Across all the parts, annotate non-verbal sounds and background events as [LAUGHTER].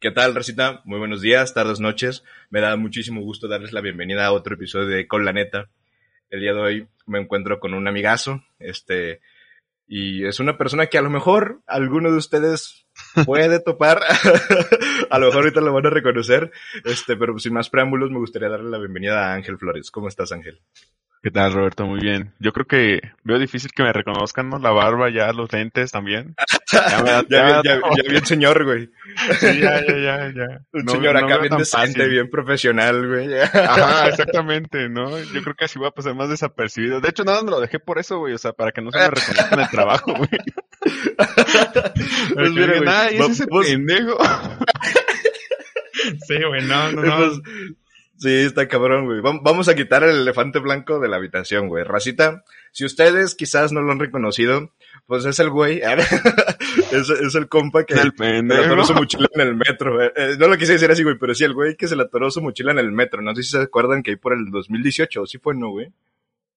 ¿Qué tal, Recita? Muy buenos días, tardes, noches. Me da muchísimo gusto darles la bienvenida a otro episodio de Con la Neta. El día de hoy me encuentro con un amigazo, este, y es una persona que a lo mejor alguno de ustedes puede [LAUGHS] topar. [LAUGHS] a lo mejor ahorita lo van a reconocer. Este, pero sin más preámbulos, me gustaría darle la bienvenida a Ángel Flores. ¿Cómo estás, Ángel? ¿Qué tal, Roberto? Muy bien. Yo creo que veo difícil que me reconozcan, ¿no? La barba, ya los lentes también. Ya, me [LAUGHS] ya, ya- ya bien señor, güey. Sí, ya, ya, ya, ya. Un No- señor no acá bien decente, fácil. bien profesional, güey. Ajá, [LAUGHS] exactamente, ¿no? Yo creo que así voy a pasar más desapercibido. De hecho, nada, me lo dejé por eso, güey. O sea, para que no se me reconozcan el trabajo, güey. Pues mira, güey, Ay, ese es el vamos- pendejo. [LAUGHS] sí, güey, no, no, no. Pues, sí, está cabrón, güey. Vam- Vamos a quitar el elefante blanco de la habitación, güey. Racita, si ustedes quizás no lo han reconocido, pues es el güey. [LAUGHS] es, es el compa que El se atoró su mochila en el metro. eh. Eh, no lo quise decir así, güey, pero sí, el güey que se le atoró su mochila en el metro. No sé si se acuerdan que ahí por el 2018, sí fue, ¿no, güey?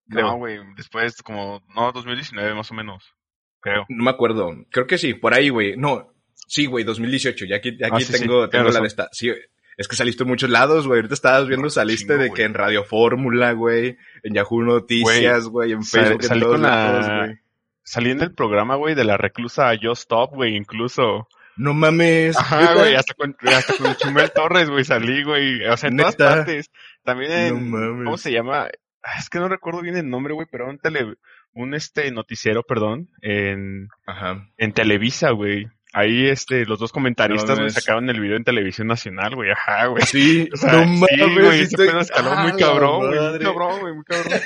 Creo. No, güey, después como, no, 2019 más o menos, creo. No me acuerdo. Creo que sí, por ahí, güey. No, sí, güey, 2018. Ya aquí, aquí Ah, sí, sí, tengo, tengo la de esta. Sí, es que saliste en muchos lados, güey. Ahorita estabas viendo, saliste chingo, de que en Radio Fórmula, güey, en Yahoo Noticias, güey, en Sal- Facebook, en todos lados, güey. Salí en el programa, güey, de la reclusa Yo Stop, güey, incluso. No mames. Ajá, güey, hasta con, hasta con Chumel Torres, güey, salí, güey. O sea, en todas partes. También en, No mames. ¿cómo se llama? Ah, Es que no recuerdo bien el nombre, güey, pero un tele, un este noticiero, perdón, en, Ajá. en Televisa, güey. Ahí, este, los dos comentaristas, mames. sacaron el video en Televisión Nacional, güey, ajá, güey. Sí, [LAUGHS] O sea, no sí, mames. güey, sí estoy- muy ¡Ah, cabrón, güey, muy cabrón, güey, muy cabrón.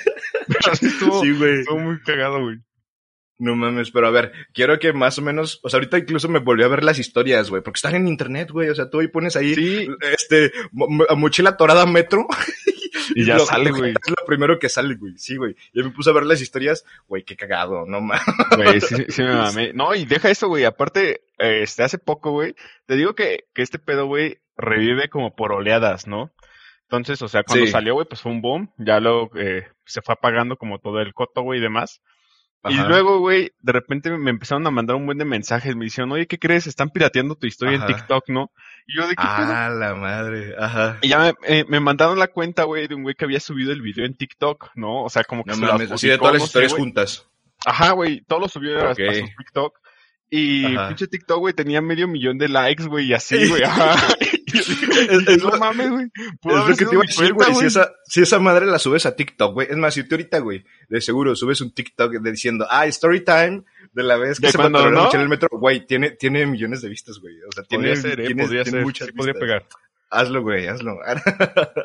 Pero sí estuvo, Sí, güey. estuvo muy cagado, güey. No mames, pero a ver, quiero que más o menos, o sea, ahorita incluso me volví a ver las historias, güey, porque están en internet, güey, o sea, tú ahí pones ahí, Sí, este, mo- mo- mochila torada metro. [LAUGHS] y ya lo- sale, güey. Es lo primero que sale, güey, sí, güey. Y me puse a ver las historias, güey, qué cagado, no mames. Güey, sí, sí me mamé. No, y deja eso, güey. Aparte, eh, este, hace poco, güey, te digo que, que este pedo, güey, revive como por oleadas, ¿no? Entonces, o sea, cuando Sí. salió, güey, pues fue un boom. Ya luego eh, se fue apagando como todo el coto, güey, y demás. Y luego, güey, de repente me empezaron a mandar un buen de mensajes. Me dijeron, oye, ¿qué crees? Están pirateando tu historia Ajá. en TikTok, ¿no? Y yo, ¿de qué pedo? Ah, la madre, ajá. Y ya me, eh, me mandaron la cuenta, güey, de un güey que había subido el video en TikTok, ¿no? O sea, como que No se así de todas las no historias juntas. Ajá, güey, todo lo subió a su TikTok. Y Ajá. pinche TikTok, güey, tenía medio millón de likes, güey, y así, güey, ajá. [LAUGHS] Es- es no lo- mames, güey. Es lo que te iba a decir, güey. Si esa, si esa madre la subes a TikTok, güey. Es más, si tú ahorita, güey, de seguro subes un TikTok de diciendo, ah, story time de la vez que ¿De se cuando no? en el metro, güey, tiene, tiene millones de vistas, güey. O sea, tiene, Podría ser, eh, tiene- podría tiene ser, muchas sí podría vistas. pegar. Hazlo, güey, hazlo.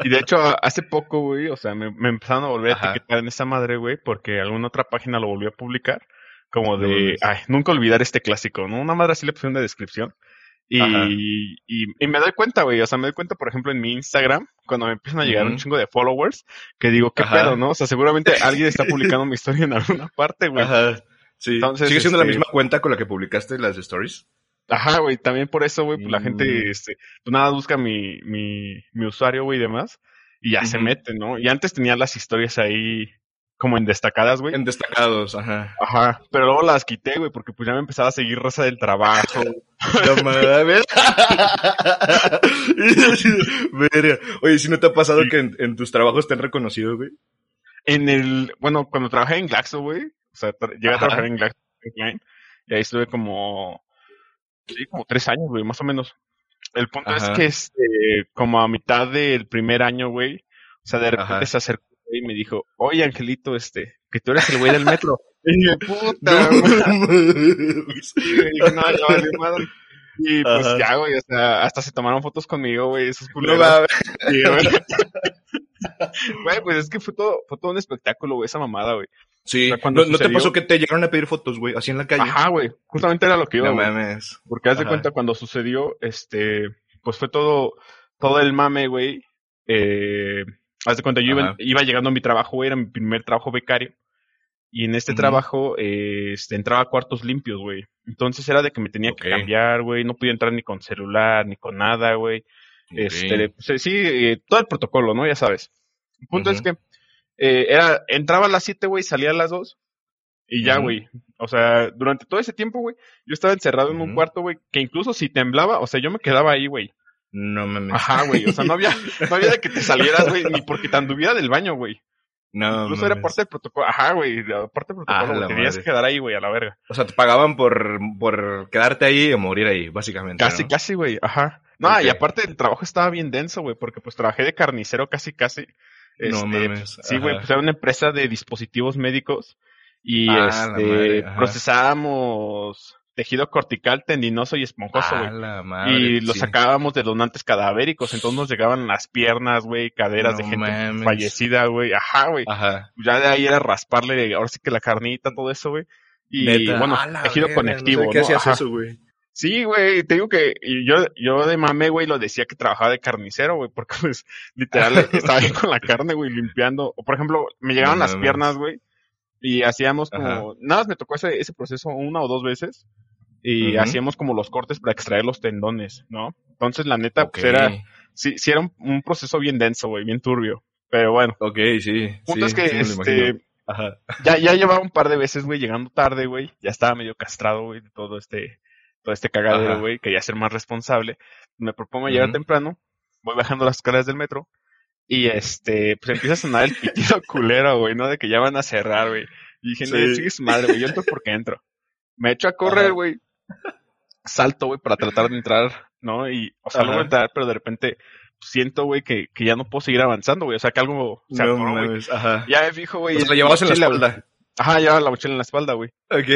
Y de hecho, hace poco, güey, o sea, me, me empezaron a volver Ajá. a etiquetar en esa madre, güey, porque alguna otra página lo volvió a publicar. Como de, ay, nunca olvidar este clásico, ¿no? Una madre así le pusieron de descripción. Y, Ajá. y, y me doy cuenta, güey, o sea, me doy cuenta, por ejemplo, en mi Instagram, cuando me empiezan a llegar un chingo de followers, que digo, ¿qué Ajá. pedo, no? O sea, seguramente [LAUGHS] alguien está publicando mi historia en alguna parte, güey. Ajá, Ajá. Sí. Entonces, ¿Sigue siendo la este- misma cuenta con la que publicaste las stories? güey, también por eso, güey, pues la Mm. gente, este, pues nada, busca mi, mi, mi usuario, güey, y demás, y ya se mete, ¿no? Y antes tenía las historias ahí como en destacadas, güey. En destacados, ajá. Ajá, pero luego las quité, güey, porque pues ya me empezaba a seguir raza del trabajo. [LAUGHS] No mames. [LAUGHS] Oye, si no te ha pasado Sí. que en, en tus trabajos te han reconocido, güey? en el, bueno, cuando trabajé en Glaxo, güey, o sea, llegué a trabajar en Glaxo y ahí estuve como, sí, como tres años, güey, más o menos. El punto Ajá. es que, este, como a mitad del primer año, güey, o sea, de repente Ajá. se acercó y me dijo, oye, Angelito, este, que tú eres el güey del metro. [LAUGHS] y dije, puta, No. Sí, güey, dije, no, ya madre. Y pues Ajá. ya, güey, o sea, hasta se tomaron fotos conmigo, güey, esos culeros. güey. [LAUGHS] Güey, pues es que fue todo, fue todo un espectáculo, güey, esa mamada, güey. Sí, O sea, cuando ¿No, no te pasó que te llegaron a pedir fotos, güey? Así en la calle. Ajá, güey, justamente era lo que iba, No mames. Porque haz de cuenta cuando sucedió, este, pues fue todo, todo el mame, güey. Eh, haz de cuenta, yo iba, iba llegando a mi trabajo, era mi primer trabajo becario. Y en este trabajo, eh, este, entraba a cuartos limpios, güey. Entonces era de que me tenía que cambiar, güey. No podía entrar ni con celular, ni con nada, güey. Este, pues, sí, eh, todo el protocolo, ¿no? Ya sabes. El punto es que eh, era, entraba a las 7, güey, salía a las 2. Y ya, güey. O sea, durante todo ese tiempo, güey, yo estaba encerrado en un cuarto, güey, que incluso si temblaba, o sea, yo me quedaba ahí, güey. No mames. Ajá, güey. O sea, no había, [LAUGHS] no había de que te salieras, güey, ni porque te anduviera del baño, güey. No, Incluso era parte del protocolo. Ajá, güey. Parte del Ah, protocolo, güey. Tenías que quedar ahí, güey, a la verga. O sea, te pagaban por, por quedarte ahí o morir ahí, básicamente. Casi, ¿no? casi, güey. Ajá. No, y aparte el trabajo estaba bien denso, güey, porque pues trabajé de carnicero casi, casi. No Este, mames, Sí, güey, pues era una empresa de dispositivos médicos y Ah, este, madre, procesábamos tejido cortical, tendinoso y esponjoso, güey. Ah, la madre, y lo sí. sacábamos de donantes cadavéricos, entonces nos llegaban las piernas, güey, caderas de gente mames. fallecida, güey. Ajá, güey. Ajá. Ya de ahí era rasparle, ahora sí que la carnita, todo eso, güey. Y Neta. bueno, tejido verga, conectivo, No sé qué ¿no? hacías Ajá. eso, güey. Sí, güey, te digo que y yo, yo de mame, güey, lo decía que trabajaba de carnicero, güey, porque pues [LAUGHS] literal [LAUGHS] estaba ahí con la carne, güey, limpiando. O por ejemplo, me llegaban No las piernas, güey, y hacíamos como, Ajá. nada más me tocó ese, ese proceso una o dos veces, y hacíamos como los cortes para extraer los tendones, ¿no? Entonces la neta, pues era, sí, sí era un, un proceso bien denso, güey, bien turbio. Pero bueno, Ok, sí. punto sí, es que, sí este. Ajá. ya, ya llevaba un par de veces, güey, llegando tarde, güey. Ya estaba medio castrado, güey, de todo este, todo este cagadero, güey. Quería ser más responsable. Me propongo llegar temprano. Voy bajando las escaleras del metro. Y este, pues empieza a sonar el pitido [LAUGHS] culero, güey, ¿no? De que ya van a cerrar, güey. Y dije, no, Sí. sigue su madre, güey. Yo entro porque entro. Me echo a correr, güey. Salto, güey, para tratar de entrar, ¿no? Y, o sea, Ajá. logro entrar, pero de repente siento, güey, que, que ya no puedo seguir avanzando, güey. O sea, que algo se No atoró, güey. ajá. Ya me fijo, güey. O sea, es lo llevabas en la espalda. Ajá, llevaba la mochila en la espalda, güey. Ok.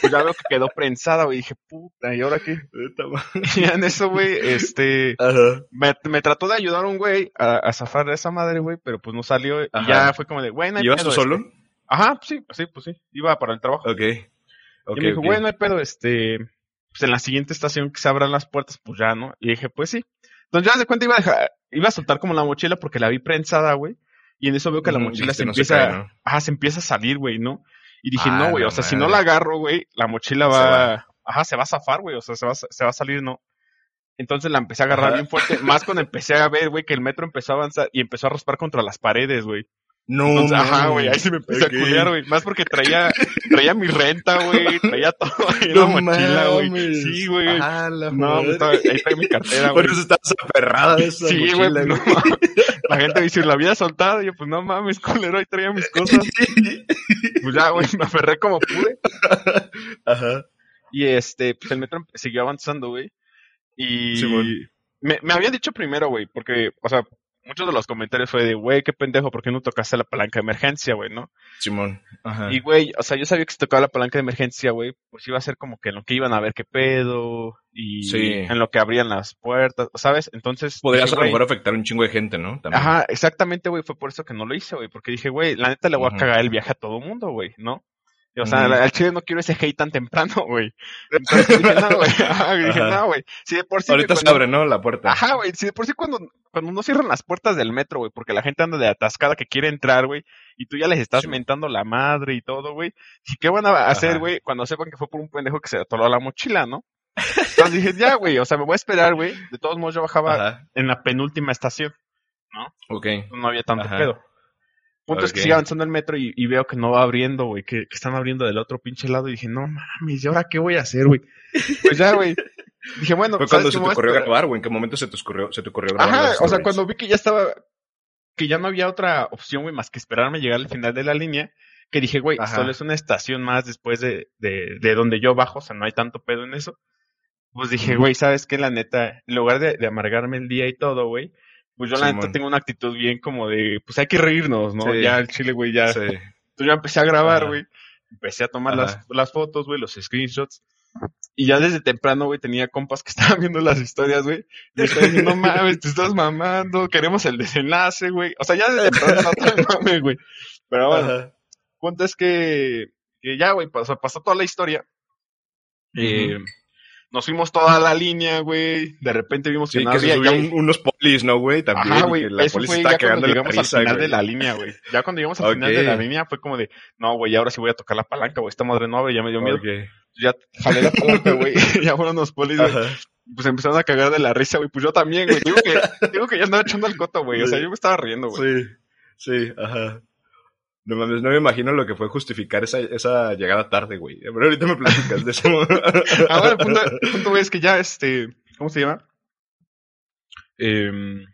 Pues ya veo que quedó prensada, güey. Dije, puta, ¿y ahora qué? [LAUGHS] Y en eso, güey, este, Ajá. me, me trató de ayudar un güey a, a zafar de esa madre, güey, pero pues no salió. Y ya fue como de, güey, ¿Llevas tú solo? este. Ajá, pues sí, pues sí, pues sí. Iba para el trabajo. Ok. Y me dijo, güey, no hay pedo, este, pues en la siguiente estación que se abran las puertas, pues ya, ¿no? Y dije, pues sí. Entonces ya de cuenta iba a dejar, iba a soltar como la mochila porque la vi prensada, güey. Y en eso veo que la mochila se se empieza, cae, ¿no? ajá, se empieza a salir, güey, ¿no? Y dije, Ah, no, güey, o sea, si no la agarro, güey, la mochila Se va, va. ajá, se va a zafar, güey, o sea, se va, a- se va a salir, ¿no? Entonces la empecé a agarrar Ajá. bien fuerte, más cuando empecé a ver, güey, que el metro empezó a avanzar y empezó a raspar contra las paredes, güey. No, Entonces, ajá, güey, ahí sí me empecé a culear, güey, más porque traía, traía mi renta, güey, traía todo en No la mochila, güey. Sí, güey. La No, pues, estaba- ahí traía mi cartera, güey. Por eso estabas aferrada de esa Sí, güey, pues, no. La gente me dice, la había soltado. Y yo, pues no mames, culero, ahí traía mis cosas. [LAUGHS] Pues ya, güey, me aferré como pude. Ajá. Y este, pues el metro siguió avanzando, güey. Y Simón. me, me habían dicho primero, güey, porque, o sea, muchos de los comentarios fue de, güey, qué pendejo, ¿por qué no tocaste la palanca de emergencia, güey, no? Simón. Ajá. Y, güey, o sea, yo sabía que si tocaba la palanca de emergencia, güey, pues iba a ser como que en lo que iban a ver qué pedo y Sí. en lo que abrían las puertas, ¿sabes? Entonces, Podrías dije, a lo mejor afectar a un chingo de gente, ¿no? También. Ajá, exactamente, güey, fue por eso que no lo hice, güey, porque dije, güey, la neta le voy a cagar el viaje a todo mundo, güey, ¿no? O sea, al chile no quiero ese hate tan temprano, [LAUGHS] güey. [LAUGHS] Entonces dije, no, güey, [LAUGHS] ajá, dije, Ajá. no, güey, si de por sí... Ahorita se abre, ¿no? La puerta. Ajá, güey, si de por sí cuando, cuando no cierran las puertas del metro, güey, porque la gente anda de atascada que quiere entrar, güey, y tú ya les estás Sí. mentando la madre y todo, güey. ¿Y qué van a hacer, güey, cuando sepan que fue por un pendejo que se atoró la mochila, no? Entonces dije, ya, güey, o sea, me voy a esperar, güey. De todos modos, yo bajaba Ajá. en la penúltima estación Ok. no había tanto Ajá. pedo. Punto es que sigue avanzando el metro y, y veo que no va abriendo, güey, que, que están abriendo del otro pinche lado y dije, no mames, ¿y ahora qué voy a hacer, güey? [LAUGHS] Pues ya, güey. Dije, bueno, Fue ¿sabes cuando se te ocurrió grabar, o en qué momento se te ocurrió, se te ocurrió grabar. Ajá, o sea, cuando vi que ya estaba, que ya no había otra opción, güey, más que esperarme llegar al final de la línea, que dije, güey, solo es una estación más después de, de, de donde yo bajo, o sea, no hay tanto pedo en eso. Pues dije, güey, ¿sabes qué? La neta, en lugar de, de amargarme el día y todo, güey, pues yo la neta tengo una actitud bien como de, pues hay que reírnos, ¿no? Sí. Ya el chile, güey, ya. Sí. Entonces yo empecé a grabar, güey. Empecé a tomar Ajá. las, las fotos, güey, los screenshots. Y ya desde temprano, güey, tenía compas que [LAUGHS] estaban viendo las historias, güey. Y estaban diciendo, no mames, te estás mamando, queremos el desenlace, güey. O sea, ya desde temprano no te mames, güey. Pero bueno, punto es que, que ya, güey, pasó, pasó toda la historia. Eh, nos fuimos toda la línea, güey. De repente vimos que Sí, no que se había... subían ya- unos polis, ¿no, güey? También. Ajá, güey. la polis estaba cagando la llegamos al final güey. de la línea, güey. Ya cuando llegamos al final de la línea fue como de, no, güey, ahora sí voy a tocar la palanca, güey. Esta madre no abre, ya me dio miedo. Ya jalé la palanca, güey. ya fueron los polis, güey. Pues empezaron a cagar de la risa, güey. Pues yo también, güey. Digo que, [LAUGHS] digo que ya andaba echando el coto, güey. O sea, yo me estaba riendo, güey. Sí, sí, ajá. No mames, no me imagino lo que fue justificar esa, esa llegada tarde, güey. Pero ahorita me platicas de eso. [LAUGHS] Ahora el punto, el punto, güey, es que ya, este, ¿cómo se llama? em,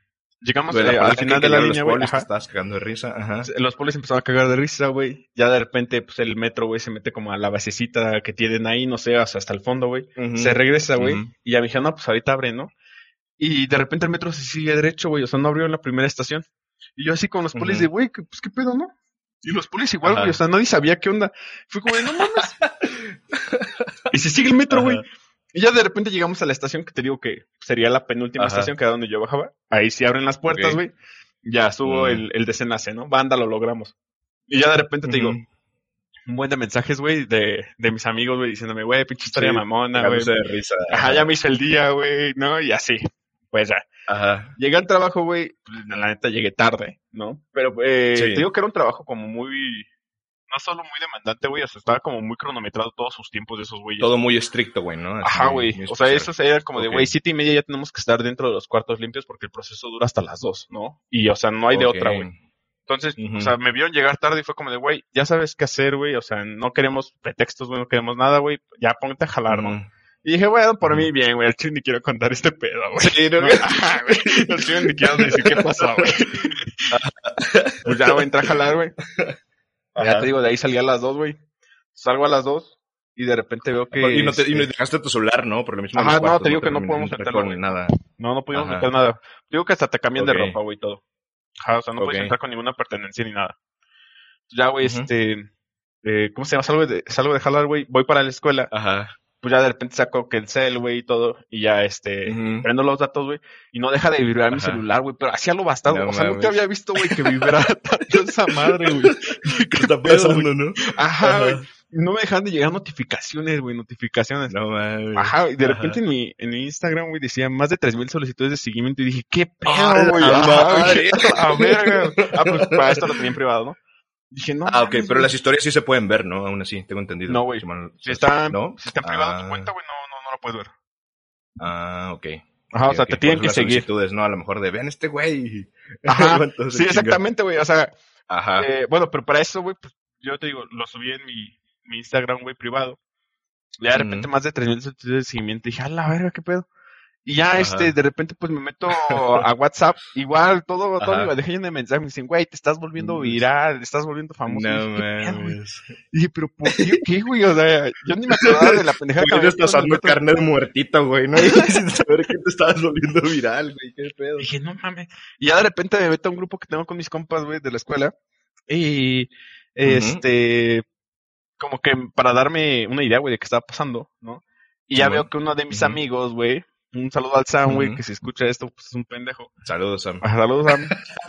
llegamos la al final de la línea, los güey. estabas cagando de risa. Ajá. Los polis empezaron a cagar de risa, güey. Ya de repente, pues el metro, güey, se mete como a la basecita que tienen ahí, no sé, hasta el fondo, güey. Se regresa, güey. Y ya me dijeron, no, pues ahorita abre, ¿no? Y de repente el metro se sigue derecho, güey. O sea, no abrió en la primera estación. Y yo así con los polis de, güey, ¿qué- pues qué pedo, ¿no? Y los polis igual, güey. O sea, nadie sabía qué onda. Fue como de, no mames. [LAUGHS] y se sigue el metro, güey. Y ya de repente llegamos a la estación que te digo que sería la penúltima Ajá. estación que era donde yo bajaba. Ahí sí abren las puertas, güey. Ya subo Mm. el, el desenlace, ¿no? Banda, lo logramos. Y ya de repente te digo, un buen de mensajes, güey, de, de mis amigos, güey, diciéndome, güey, pinche historia Sí, mamona, güey. De risa. Ajá, ya me hice el día, güey, ¿no? Y así. Pues ya. Ajá. Llegué al trabajo, güey, pues, la neta llegué tarde, ¿no? Pero eh, Sí. te digo que era un trabajo como muy, no solo muy demandante, güey, o sea, estaba como muy cronometrado todos sus tiempos de esos güeyes. Todo muy estricto, güey, ¿no? Así Ajá, güey. O sea, eso era como de, güey, siete y media ya tenemos que estar dentro de los cuartos limpios porque el proceso dura hasta las dos, ¿no? Y, o sea, no hay de otra, güey. Entonces, o sea, me vieron llegar tarde y fue como de, güey, ya sabes qué hacer, güey. O sea, no queremos pretextos, güey, no queremos nada, güey. Ya ponte a jalar, ¿no? Y dije, bueno, por mí bien, güey. Al chile ni quiero contar este pedo, güey. Sí, no, [LAUGHS] No, ajá, güey. Al chile ni quiero decir qué pasó, güey. [LAUGHS] pues ya, güey, entré a jalar, güey. Ya te digo, de ahí salí a las dos, güey. Salgo a las dos y de repente veo que... Y no, te, y no este, dejaste tu celular, ¿no? Por lo mismo. Ajá, no, te digo que no podemos entrar meterlo, güey. nada. No, no pudimos Ajá. meter nada. Digo que hasta te cambian de ropa, güey, y todo. Ajá, o sea, no puedes Ok. entrar con ninguna pertenencia ni nada. Ya, güey, este... eh, ¿Cómo se llama? Salgo de, salgo de jalar, güey. Voy para la escuela. Ajá. Pues ya de repente saco que el cel, güey, y todo. Y ya, este... Prendo los datos, güey. Y no deja de vibrar mi celular, güey. Pero hacía lo bastante. No o sea, nunca mames. había visto, güey, que vibrara [LAUGHS] tanto esa madre, güey. ¿Qué está pedo, pasando, no? Ajá, güey. No me dejan de llegar notificaciones, güey, notificaciones. No mames. Ajá, y de Ajá. repente en mi, en mi Instagram, güey, decía más de 3.000 solicitudes de seguimiento y dije, ¿qué pedo, [LAUGHS] ¡A la güey? A verga. Ah, pues para esto lo tenía en privado, ¿no? Dije, no. Ah, ok, mames, pero las historias sí se pueden ver, ¿no? Aún así, tengo entendido. No, güey. Si mal- Si está, ¿No? si está en privado tu Ah. cuenta, güey, no, no, no la puedes ver. Ah, ok. Ajá, o sea, te tienen que seguir. ¿no? A lo mejor de, vean este güey. [LAUGHS] Ajá, Sí, exactamente, güey. O sea, Ajá. eh, bueno, pero para eso, güey, pues yo te digo, lo subí en mi, mi Instagram, güey, privado. Ya de repente Ujú. más de 3.000 solicitudes de seguimiento. Dije, a la verga, qué pedo. Y ya, Ajá. este, de repente, pues me meto a WhatsApp. Igual, todo, todo mi bandeja llena de mensajes. Me dicen, güey, te estás volviendo Mm. viral, te estás volviendo famoso. Y no. Y dije, pero ¿por qué, qué, güey? O sea, yo ni me acordaba de la pendeja que estás metro. carne de muertito, güey, ¿no? [LAUGHS] Sin saber que te estabas volviendo viral, güey. ¿Qué pedo? Dije, no mames. Y ya de repente me meto a un grupo que tengo con mis compas, güey, de la escuela. Y, este, como que para darme una idea, güey, de qué estaba pasando, ¿no? Y ya veo que uno de mis amigos, güey, un saludo al Sam, güey, que si escucha esto, pues es un pendejo. Saludos, Sam. Ah, Saludos, Sam.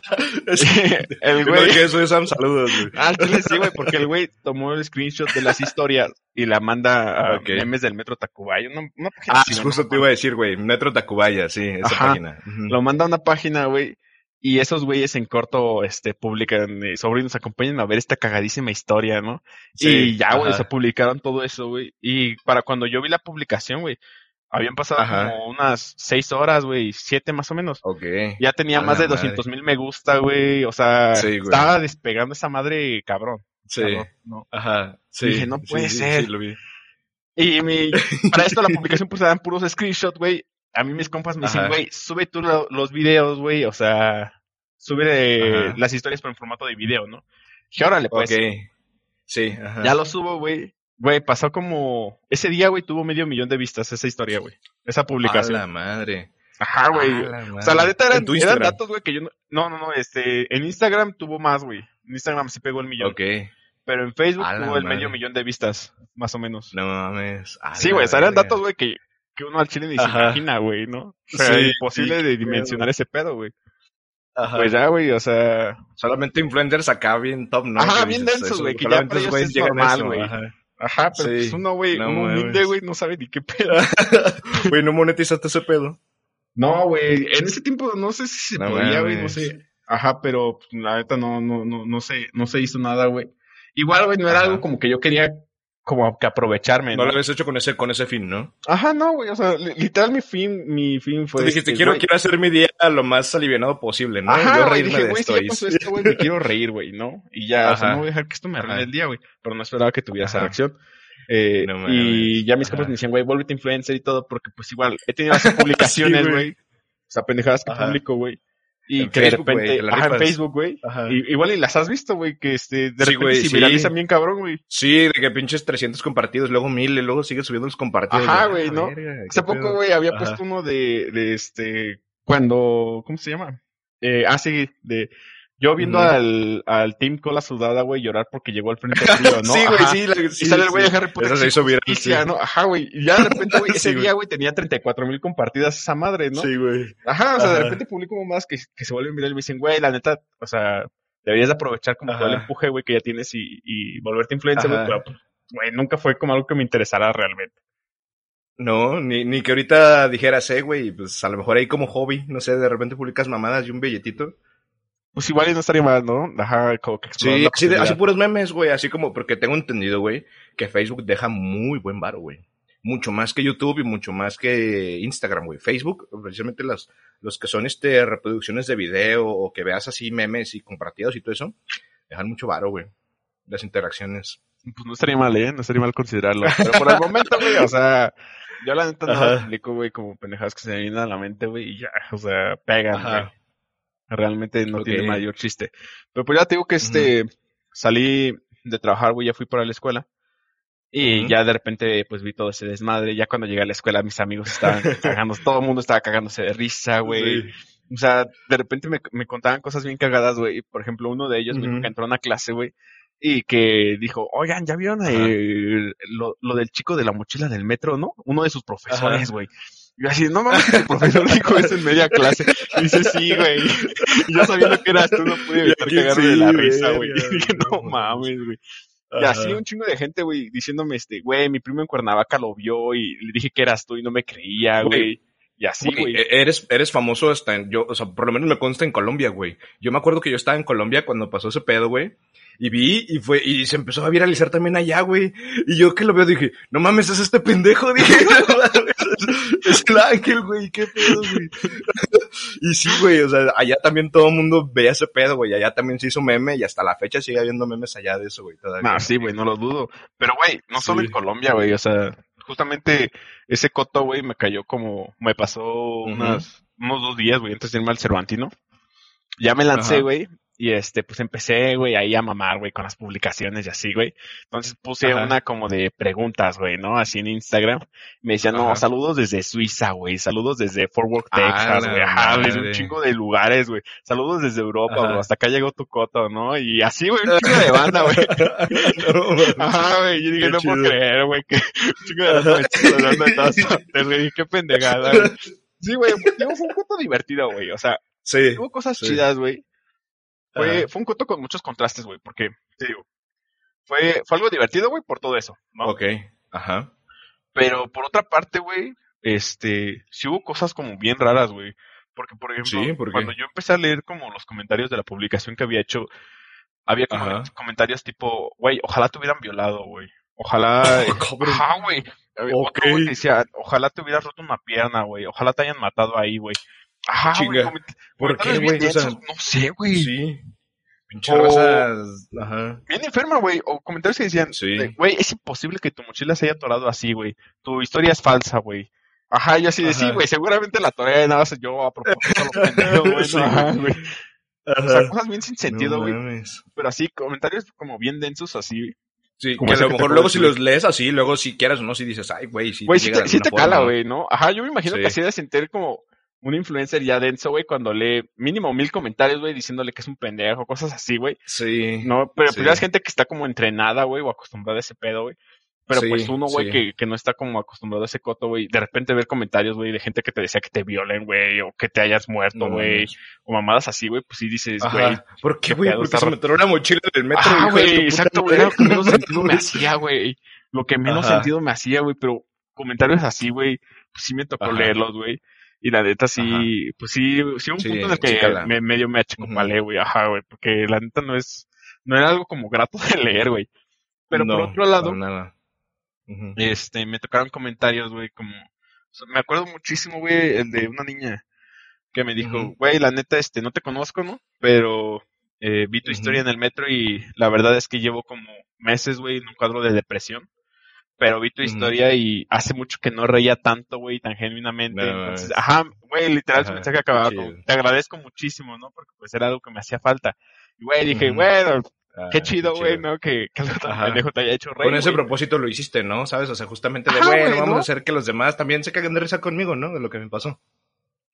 [LAUGHS] [LAUGHS] el no güey. dije eso de Sam, saludos, güey. Ah, sí, güey, porque el güey tomó el screenshot de las historias y la manda a Ok. memes del Metro Tacubaya, una, una página Ah, güey, justo no te iba a decir, güey. Metro Tacubaya, sí, esa Ajá. página. Lo manda a una página, güey. Y esos güeyes en corto, este, publican, eh, sobrinos, acompáñenme a ver esta cagadísima historia, ¿no? Sí, y ya, güey, se publicaron todo eso, güey. Y para cuando yo vi la publicación, güey, habían pasado Ajá. como unas seis horas, güey, siete más o menos. Ok. Ya tenía A más de madre. 200 mil me gusta, güey. O sea, Sí, estaba despegando esa madre, cabrón. Sí. cabrón, ¿no? Ajá. Sí. Dije, no puede sí, ser. Sí, lo vi. Y mi, para esto la [LAUGHS] publicación pues eran puros screenshots, güey. A mí mis compas me dicen, güey, sube tú lo- los videos, güey, o sea, sube Ajá. las historias pero en formato de video, ¿no? Dije, órale, pues, Ok. Sí, ajá. ya lo subo, güey. Güey, pasó como, ese día, güey, tuvo medio millón de vistas esa historia, güey. Esa A publicación. la madre. Ajá, güey. A O sea, la neta eran, eran datos, güey, que yo no, no, no, no, este, en Instagram tuvo más, güey. En Instagram se pegó el millón. Ok. Pero en Facebook A tuvo el medio millón de vistas, más o menos. No mames. A Sí, güey, o sea, eran datos, güey, que, que uno al chile ni se Ajá. imagina, güey, ¿no? O sea, Sí, imposible sí, de dimensionar ese pedo, güey. Ajá. Pues ya, güey, o sea... Solamente influencers acá bien top, ¿no? Ajá, bien densos, güey, que ya para ellos es a normal, güey. Ajá. Pero Sí, pues uno, güey, no uno humilde, güey, no sabe ni qué pedo. [LAUGHS] Güey, ¿no monetizaste ese pedo? No, güey, en ese tiempo no sé si se No podía, güey, no sé. Ajá, pero pues, la neta no, no, no, no sé, no se hizo nada, güey. Igual, güey, no era Ajá. algo como que yo quería como que aprovecharme, No ¿no? lo habías hecho con ese, con ese fin, ¿no? Ajá, no, güey, o sea, li- literal mi fin, mi fin fue... Tú dijiste, este, quiero, güey, quiero hacer mi día lo más alivianado posible, ¿no? Ajá, Yo güey, reírme dije, de güey, esto. si ya y- pasó esto, güey, me [LAUGHS] quiero reír, güey, ¿no? Y ya, o sea, no voy a dejar que esto me arruine el día, güey. Pero no esperaba que tuviera esa reacción. Eh, No mames. y ya mis compas me decían, güey, vuélvete influencer y todo, porque pues igual, he tenido esas [LAUGHS] publicaciones, Sí, güey. güey. sea, pendejadas que Ajá. publico, güey. Y En que Facebook, de repente, ajá, en. Facebook, güey. Igual y las has visto, güey, que este, de Sí, repente se sí. viralizan bien cabrón, güey. Sí, de que pinches 300 compartidos, luego 1000, y luego sigue subiendo los compartidos. Ajá, güey, ¿no? verga, Hace poco, güey, había Ajá. puesto uno de, de este, cuando, ¿cómo se llama? Eh, ah, sí, de, yo viendo al, al Team Cola Sudada, güey, llorar porque llegó el frente frío, [LAUGHS] ¿no? Sí, güey, sí. la- Y sí, sale el güey sí. de Harry Potter. Eso se hizo viral, sí. ¿no? Ajá, güey. Y ya de repente, güey, [LAUGHS] ese Sí, güey. día, güey, tenía 34 mil compartidas esa madre, ¿no? Sí, güey. Ajá, o sea, de repente publico más que, que se vuelven viral y me dicen, güey, la neta, o sea, deberías de aprovechar como todo el empuje, güey, que ya tienes y, y volverte influencer, güey, Ajá. pero, güey, nunca fue como algo que me interesara realmente. No, ni, ni que ahorita dijeras, eh, güey, pues a lo mejor ahí como hobby, no sé, de repente publicas mamadas y un billetito. Pues igual y no estaría mal, ¿no? Ajá, como que Sí, así, de- así posibilidad. puros memes, güey, así como, porque tengo entendido, güey, que Facebook deja muy buen varo, güey. Mucho más que YouTube y mucho más que Instagram, güey. Facebook, precisamente las, los que son este reproducciones de video o que veas así memes y compartidos y todo eso, dejan mucho varo, güey. Las interacciones. Pues no estaría mal, ¿eh? No estaría mal considerarlo. Pero por el [LAUGHS] momento, güey, o sea, yo la neta no publico, güey, como pendejadas que se me vienen a la mente, güey, y ya, o sea, pegan, güey. Realmente no tiene mayor chiste. Pero pues ya te digo que este, salí de trabajar, güey, ya fui para la escuela. Y ya de repente, pues vi todo ese desmadre. Ya cuando llegué a la escuela, mis amigos estaban [LAUGHS] cagando, todo el mundo estaba cagándose de risa, güey. Sí. O sea, de repente me, me contaban cosas bien cagadas, güey. Por ejemplo, uno de ellos me dijo que entró a una clase, güey, y que dijo, oigan, ¿ya vieron eh, lo, lo del chico de la mochila del metro, no? Uno de sus profesores, güey. Yo así, no mames, tu profesor dijo eso en media clase. Y dice, sí, güey. Y yo sabiendo que eras tú, no pude evitar Y cagarme de sí, la risa, güey. [LAUGHS] Y dije, no mames, güey. Y así un chingo de gente, güey, diciéndome, este, güey, mi primo en Cuernavaca lo vio y le dije que eras tú y no me creía, Güey. Y así, Güey, e- eres, eres famoso hasta en, yo, o sea, por lo menos me consta en Colombia, güey. Yo me acuerdo que yo estaba en Colombia cuando pasó ese pedo, güey. Y vi, y fue, y se empezó a viralizar también allá, güey. Y yo que lo veo dije, no mames, es este pendejo, [LAUGHS] dije, no mames, es, es el ángel, güey, qué pedo, güey. [LAUGHS] y sí, güey, o sea, allá también todo el mundo veía ese pedo, güey. Allá también se hizo meme y hasta la fecha sigue habiendo memes allá de eso, güey, todavía. No, sí, güey, no lo dudo. Pero, güey, no solo en Colombia, güey, o sea, justamente ese coto, güey, me cayó como, me pasó unas, unos dos días, güey, antes de irme al Cervantino. Ya me lancé, güey, y este, pues empecé, güey, ahí a mamar, güey, con las publicaciones y así, güey. Entonces puse Ajá. una como de preguntas, güey, ¿no? Así en Instagram. Me decían, no, Ajá. saludos desde Suiza, güey, saludos desde Fort Worth, Ah, Texas, güey, ajá, desde un chingo de lugares, güey. Saludos desde Europa, güey, hasta acá llegó tu coto, ¿no? Y así, güey, un chingo de banda, güey. [LAUGHS] No. Ajá, güey, yo dije, Qué no puedo creer, güey, que chico de raza me estuvo hablando de todas partes, güey, qué pendejada, güey. Sí, güey, fue un coto divertido, güey, o sea, Sí. hubo cosas Sí. chidas, güey. Fue, fue un coto con muchos contrastes, güey, porque, te digo, fue, fue algo divertido, güey, por todo eso, ¿no? Ok. Ajá. Pero por otra parte, güey, este, sí hubo cosas como bien raras, güey. Porque, por ejemplo, Sí, ¿por qué? cuando yo empecé a leer como los comentarios de la publicación que había hecho, había como comentarios tipo, güey, ojalá te hubieran violado, güey. Ojalá, [LAUGHS] eh, ajá, güey. Otro decía, ojalá te hubieras roto una pierna, güey. Ojalá te hayan matado ahí, güey. Ajá. Chinga. ¿Por qué, güey? O sea, no sé, güey. Sí. Pinche O- raza. Ajá. Bien enferma, güey. O comentarios que decían, Sí. de, güey, es imposible que tu mochila se haya atorado así, güey. Tu historia es falsa, güey. Ajá, yo así de sí, güey, seguramente la atoré, nada más yo a propósito lo pendejo, [LAUGHS] güey. Ajá, güey. O sea, cosas bien sin sentido, güey. pero así, comentarios como bien densos, así. Sí, Como que a lo mejor luego de si los lees así, luego si quieras o no, si dices, ay, güey, si Güey, te sí llega te, de alguna te cala, güey, ¿no? Ajá, yo me imagino Sí. que así de sentir como un influencer ya denso, güey, cuando lee mínimo mil comentarios, güey, diciéndole que es un pendejo, cosas así, güey. Sí. No, pero Sí. pues ya es gente que está como entrenada, güey, o acostumbrada a ese pedo, güey. Pero Sí, pues uno, güey, sí. que, que no está como acostumbrado a ese coto, güey, de repente ver comentarios, güey, de gente que te decía que te violen, güey, o que te hayas muerto, güey, o mamadas así, güey, pues sí dices, güey. ¿Por qué, güey? Porque se me la mochila del metro. Ah, güey, exacto, era lo que menos [LAUGHS] sentido me hacía, güey. Lo que menos Ajá. sentido me hacía, güey, pero comentarios así, güey, pues sí me tocó Ajá. leerlos, güey. Y la neta sí, Ajá. pues sí, sí, un Sí, punto en el que me, medio me achicopalé, güey, ajá, güey, porque la neta no es, no era algo como grato de leer, güey. Pero por otro lado, nada. Este, me tocaron comentarios, güey, como, o sea, me acuerdo muchísimo, güey, el de una niña que me dijo, güey, la neta, este, no te conozco, ¿no? Pero eh, vi tu historia en el metro y la verdad es que llevo como meses, güey, en un cuadro de depresión. Pero vi tu historia y hace mucho que no reía tanto, güey, tan genuinamente. No, Entonces, es- ajá, güey, literal, su Ajá, mensaje acababa con, te agradezco muchísimo, ¿no? Porque pues era algo que me hacía falta. Y, güey, dije, Ujú. bueno, Ah, qué chido, güey. ¿no? Que, que Ajá. pendejo te haya hecho reír, Con ese propósito lo hiciste, ¿no? ¿Sabes? O sea, justamente de, güey, vamos ¿no? a hacer que los demás también se caguen de risa conmigo, ¿no? De lo que me pasó.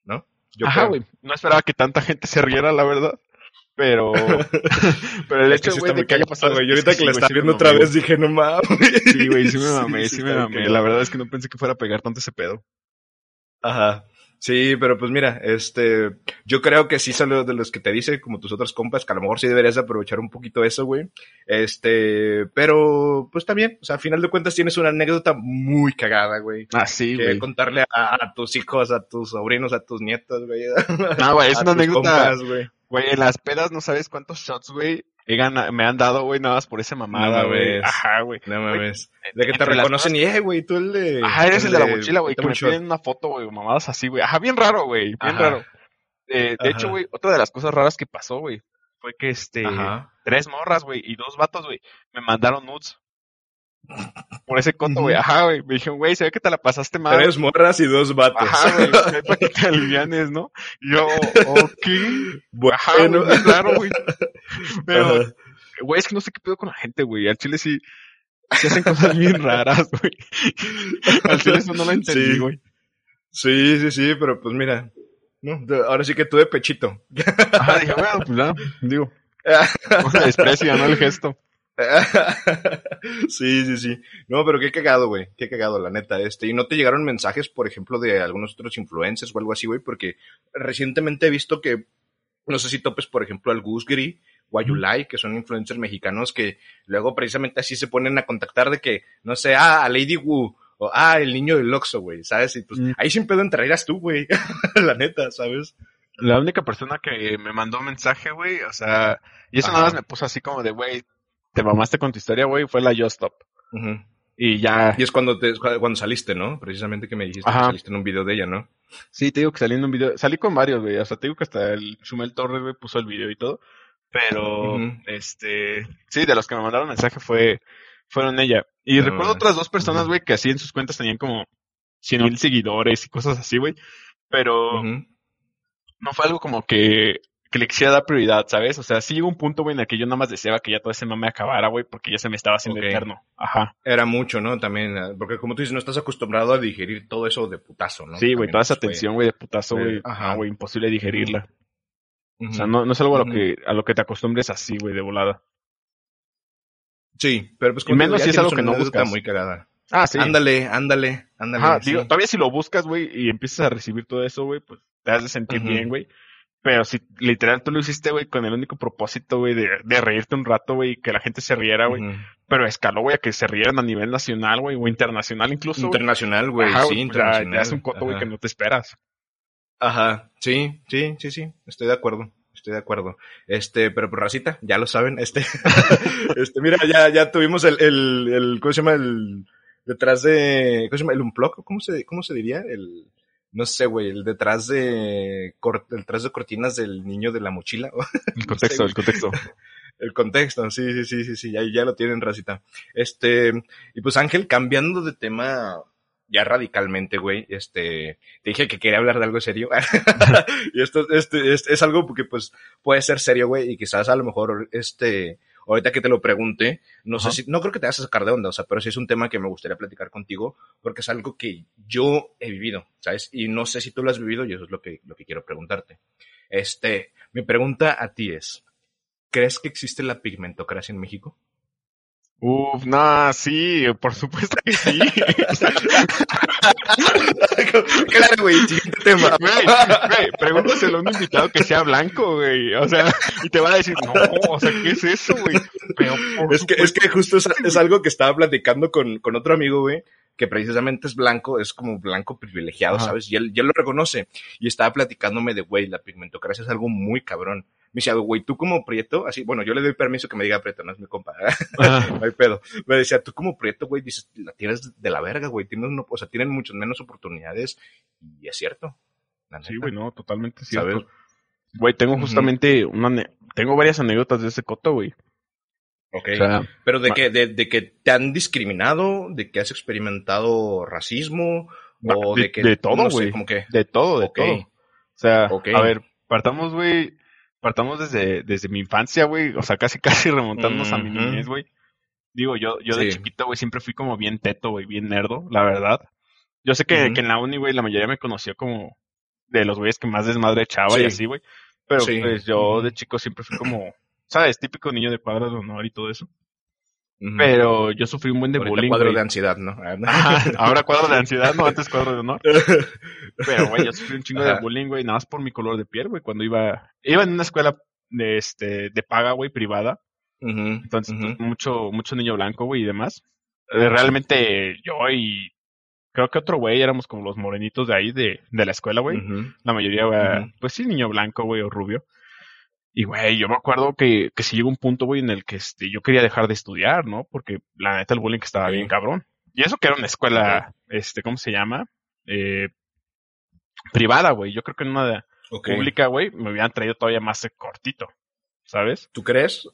¿No? Yo Ajá, güey. No esperaba que tanta gente se riera, la verdad. Pero, [LAUGHS] pero el hecho, güey, de que haya pasado. Yo ahorita que la estaba viendo otra vez dije, no mames. Sí, güey, sí me [LAUGHS] mamé, sí, me mamé. La verdad es que no pensé que fuera a pegar tanto ese pedo. Ajá. Sí, pero pues mira, este, yo creo que sí son de los que te dice, como tus otros compas, que a lo mejor sí deberías aprovechar un poquito eso, güey. Este, pero pues también, o sea, a final de cuentas tienes una anécdota muy cagada, güey. Ah, sí, que güey. contarle a, a tus hijos, a tus sobrinos, a tus nietos, güey. No, güey, es [LAUGHS] una anécdota. compas, güey. En las pedas no sabes cuántos shots, güey, me han dado, güey, nada más por esa mamada, No güey. mames. Ajá, güey. No mames. De que te las reconocen y, eh, güey, tú el de... Ajá, eres el de la mochila, güey, que me shot. piden una foto, güey, mamadas así, güey. Ajá, bien raro, güey, bien Ajá. raro. Eh, de Ajá. hecho, güey, otra de las cosas raras que pasó, güey, fue que este, Ajá. tres morras, güey, y dos vatos, güey, me mandaron nudes. Por ese coto, güey. Ajá, güey. Me dijeron, güey, se ve que te la pasaste mal. Tres morras y dos vatos. Ajá, güey. para que te alivianes, ¿no? Y yo, ok. Bueno, Ajá, güey, raro, güey. Pero, güey, es que no sé qué pedo con la gente, güey. Al chile sí, sí hacen cosas bien raras, güey. Al chile eso no lo entendí, güey. Sí, sí, sí, pero pues mira. No, ahora sí que tú de pechito. Ajá, dije, bueno, pues ya, digo. No [LAUGHS] se desprecia, ¿no? El gesto. [LAUGHS] sí, sí, sí. No, pero qué cagado, güey. Qué cagado, la neta. Este, y no te llegaron mensajes, por ejemplo, de algunos otros influencers o algo así, güey, porque recientemente he visto que, no sé si topes, por ejemplo, al Gusgri o a Yulai, que son influencers mexicanos que luego precisamente así se ponen a contactar de que, no sé, ah, a Lady Wu, o ah, el niño del Oxxo, güey, ¿sabes? Y pues Mm. ahí sin pedo entrarías tú, güey. [LAUGHS] la neta, ¿sabes? La única persona que me mandó un mensaje, güey, o sea, y eso Ajá. nada más me puso así como de, güey, te mamaste con tu historia, güey, fue la Yo Stop. Y ya, Y es cuando, te, cuando saliste, ¿no? Precisamente que me dijiste Ajá. que saliste en un video de ella, ¿no? sí, te digo que salí en un video, salí con varios, güey, o sea, te digo que hasta el Chumel Torres, güey, puso el video y todo, pero, este, sí, de los que me mandaron mensaje fue, fueron ella. Y No recuerdo otras dos personas, güey, que así en sus cuentas tenían como 100 mil seguidores y cosas así, güey, pero no fue algo como que, que le quisiera dar prioridad, ¿sabes? O sea, sí llegó un punto, güey, en el que yo nada más deseaba que ya todo ese mame acabara, güey, porque ya se me estaba haciendo eterno. Ajá. Era mucho, ¿no? También, ah, porque como tú dices, no estás acostumbrado a digerir todo eso de putazo, ¿no? sí, güey, toda esa tensión, güey, de putazo, güey. ajá. Ah, güey, imposible digerirla. O sea, no, no es algo a lo que, a lo que te acostumbres así, güey, de volada. Sí, pero pues te menos si es algo que no buscas. muy cagada. Ah, sí. Ándale, ándale, ándale. Ajá, sí. digo, todavía si lo buscas, güey, y empiezas a recibir todo eso, güey, pues te has de sentir bien, güey. Pero si literal tú lo hiciste, güey, con el único propósito, güey, de, de reírte un rato, güey, y que la gente se riera, güey. Pero escaló, güey, a que se rieran a nivel nacional, güey, o internacional incluso. Internacional, güey, sí, ya- internacional. ya es un coto, güey, que no te esperas. Ajá, sí, sí, sí, sí, estoy de acuerdo, estoy de acuerdo. Este, pero por racita, ya lo saben, este, [LAUGHS] este, mira, ya, ya tuvimos el, el, el, ¿cómo se llama? El, detrás de, ¿cómo se llama? El unplug, ¿cómo se, cómo se diría? El, no sé, güey, el detrás de, el detrás de cortinas del niño de la mochila. [LAUGHS] El contexto, el [LAUGHS] contexto. El contexto, sí, sí, sí, sí, sí, ya, ya lo tienen, racita. Este, y pues Ángel, cambiando de tema ya radicalmente, güey, este, te dije que quería hablar de algo serio. [LAUGHS] y esto, este, es, es algo que pues puede ser serio, güey, y quizás a lo mejor, este, ahorita que te lo pregunte, no Ajá. sé si, no creo que te vas a sacar de onda, o sea, pero sí es un tema que me gustaría platicar contigo, porque es algo que yo he vivido, ¿sabes? Y no sé si tú lo has vivido, y eso es lo que, lo que quiero preguntarte. Este, mi pregunta a ti es, ¿crees que existe la pigmentocracia en México? Uf, no, sí, por supuesto que sí. [LAUGHS] claro, güey, siguiente tema. Güey, güey, pregúntaselo a un invitado que sea blanco, güey. O sea, y te va a decir, no, o sea, ¿qué es eso, güey? Pero Es que, es que justo es, es algo que estaba platicando con, con otro amigo, güey, que precisamente es blanco, es como blanco privilegiado, Ajá. ¿sabes? Y él, y él lo reconoce. Y estaba platicándome de, güey, la pigmentocracia es algo muy cabrón. Me decía, güey, tú como prieto, así, bueno, yo le doy permiso que me diga prieto, no es mi compa, [LAUGHS] no hay pedo. Me decía, tú como prieto, güey, dices, la tienes de la verga, güey, tienes, no, o sea, tienen muchas menos oportunidades, y es cierto. La sí, güey, no, totalmente ¿sabes? cierto. Güey, tengo justamente una, tengo varias anécdotas de ese coto, güey. Ok. O sea, Pero de que, de, de que te han discriminado, de que has experimentado racismo, o de, de, que. de todo, no sé, güey. como que. De todo, de todo. O sea, a ver, partamos, güey, partamos desde, desde mi infancia, güey, o sea, casi, [LAUGHS] casi remontándonos a mi niñez, güey. Digo, yo, yo de chiquito, güey, siempre fui como bien teto, güey, bien nerdo, la verdad. Yo sé que, en la uni, güey, la mayoría me conoció como de los güeyes que más desmadre echaba Sí. y así, güey. Pero Sí. pues yo de chico siempre fui como, ¿sabes? Típico niño de cuadro de honor y todo eso. Pero yo sufrí un buen de Ahorita bullying, cuadro güey. de ansiedad, ¿no? Ajá, [LAUGHS] ahora cuadro de ansiedad, no, antes cuadro de honor. [LAUGHS] Pero, güey, yo sufrí un chingo de bullying, güey, nada más por mi color de piel, güey, cuando iba, iba en una escuela de, este, de paga, güey, privada. Entonces, mucho, mucho niño blanco, güey, y demás. Eh, Realmente, yo y creo que otro güey éramos como los morenitos de ahí, de, de la escuela, güey. La mayoría, güey, pues sí, niño blanco, güey, o rubio. Y, güey, yo me acuerdo que, que sí llegó un punto, güey, en el que este, yo quería dejar de estudiar, ¿no? Porque la neta el bullying estaba bien cabrón. Y eso que era una escuela, este, ¿cómo se llama? Eh, privada, güey. Yo creo que en una pública, güey, me hubieran traído todavía más cortito, ¿sabes? ¿Tú crees?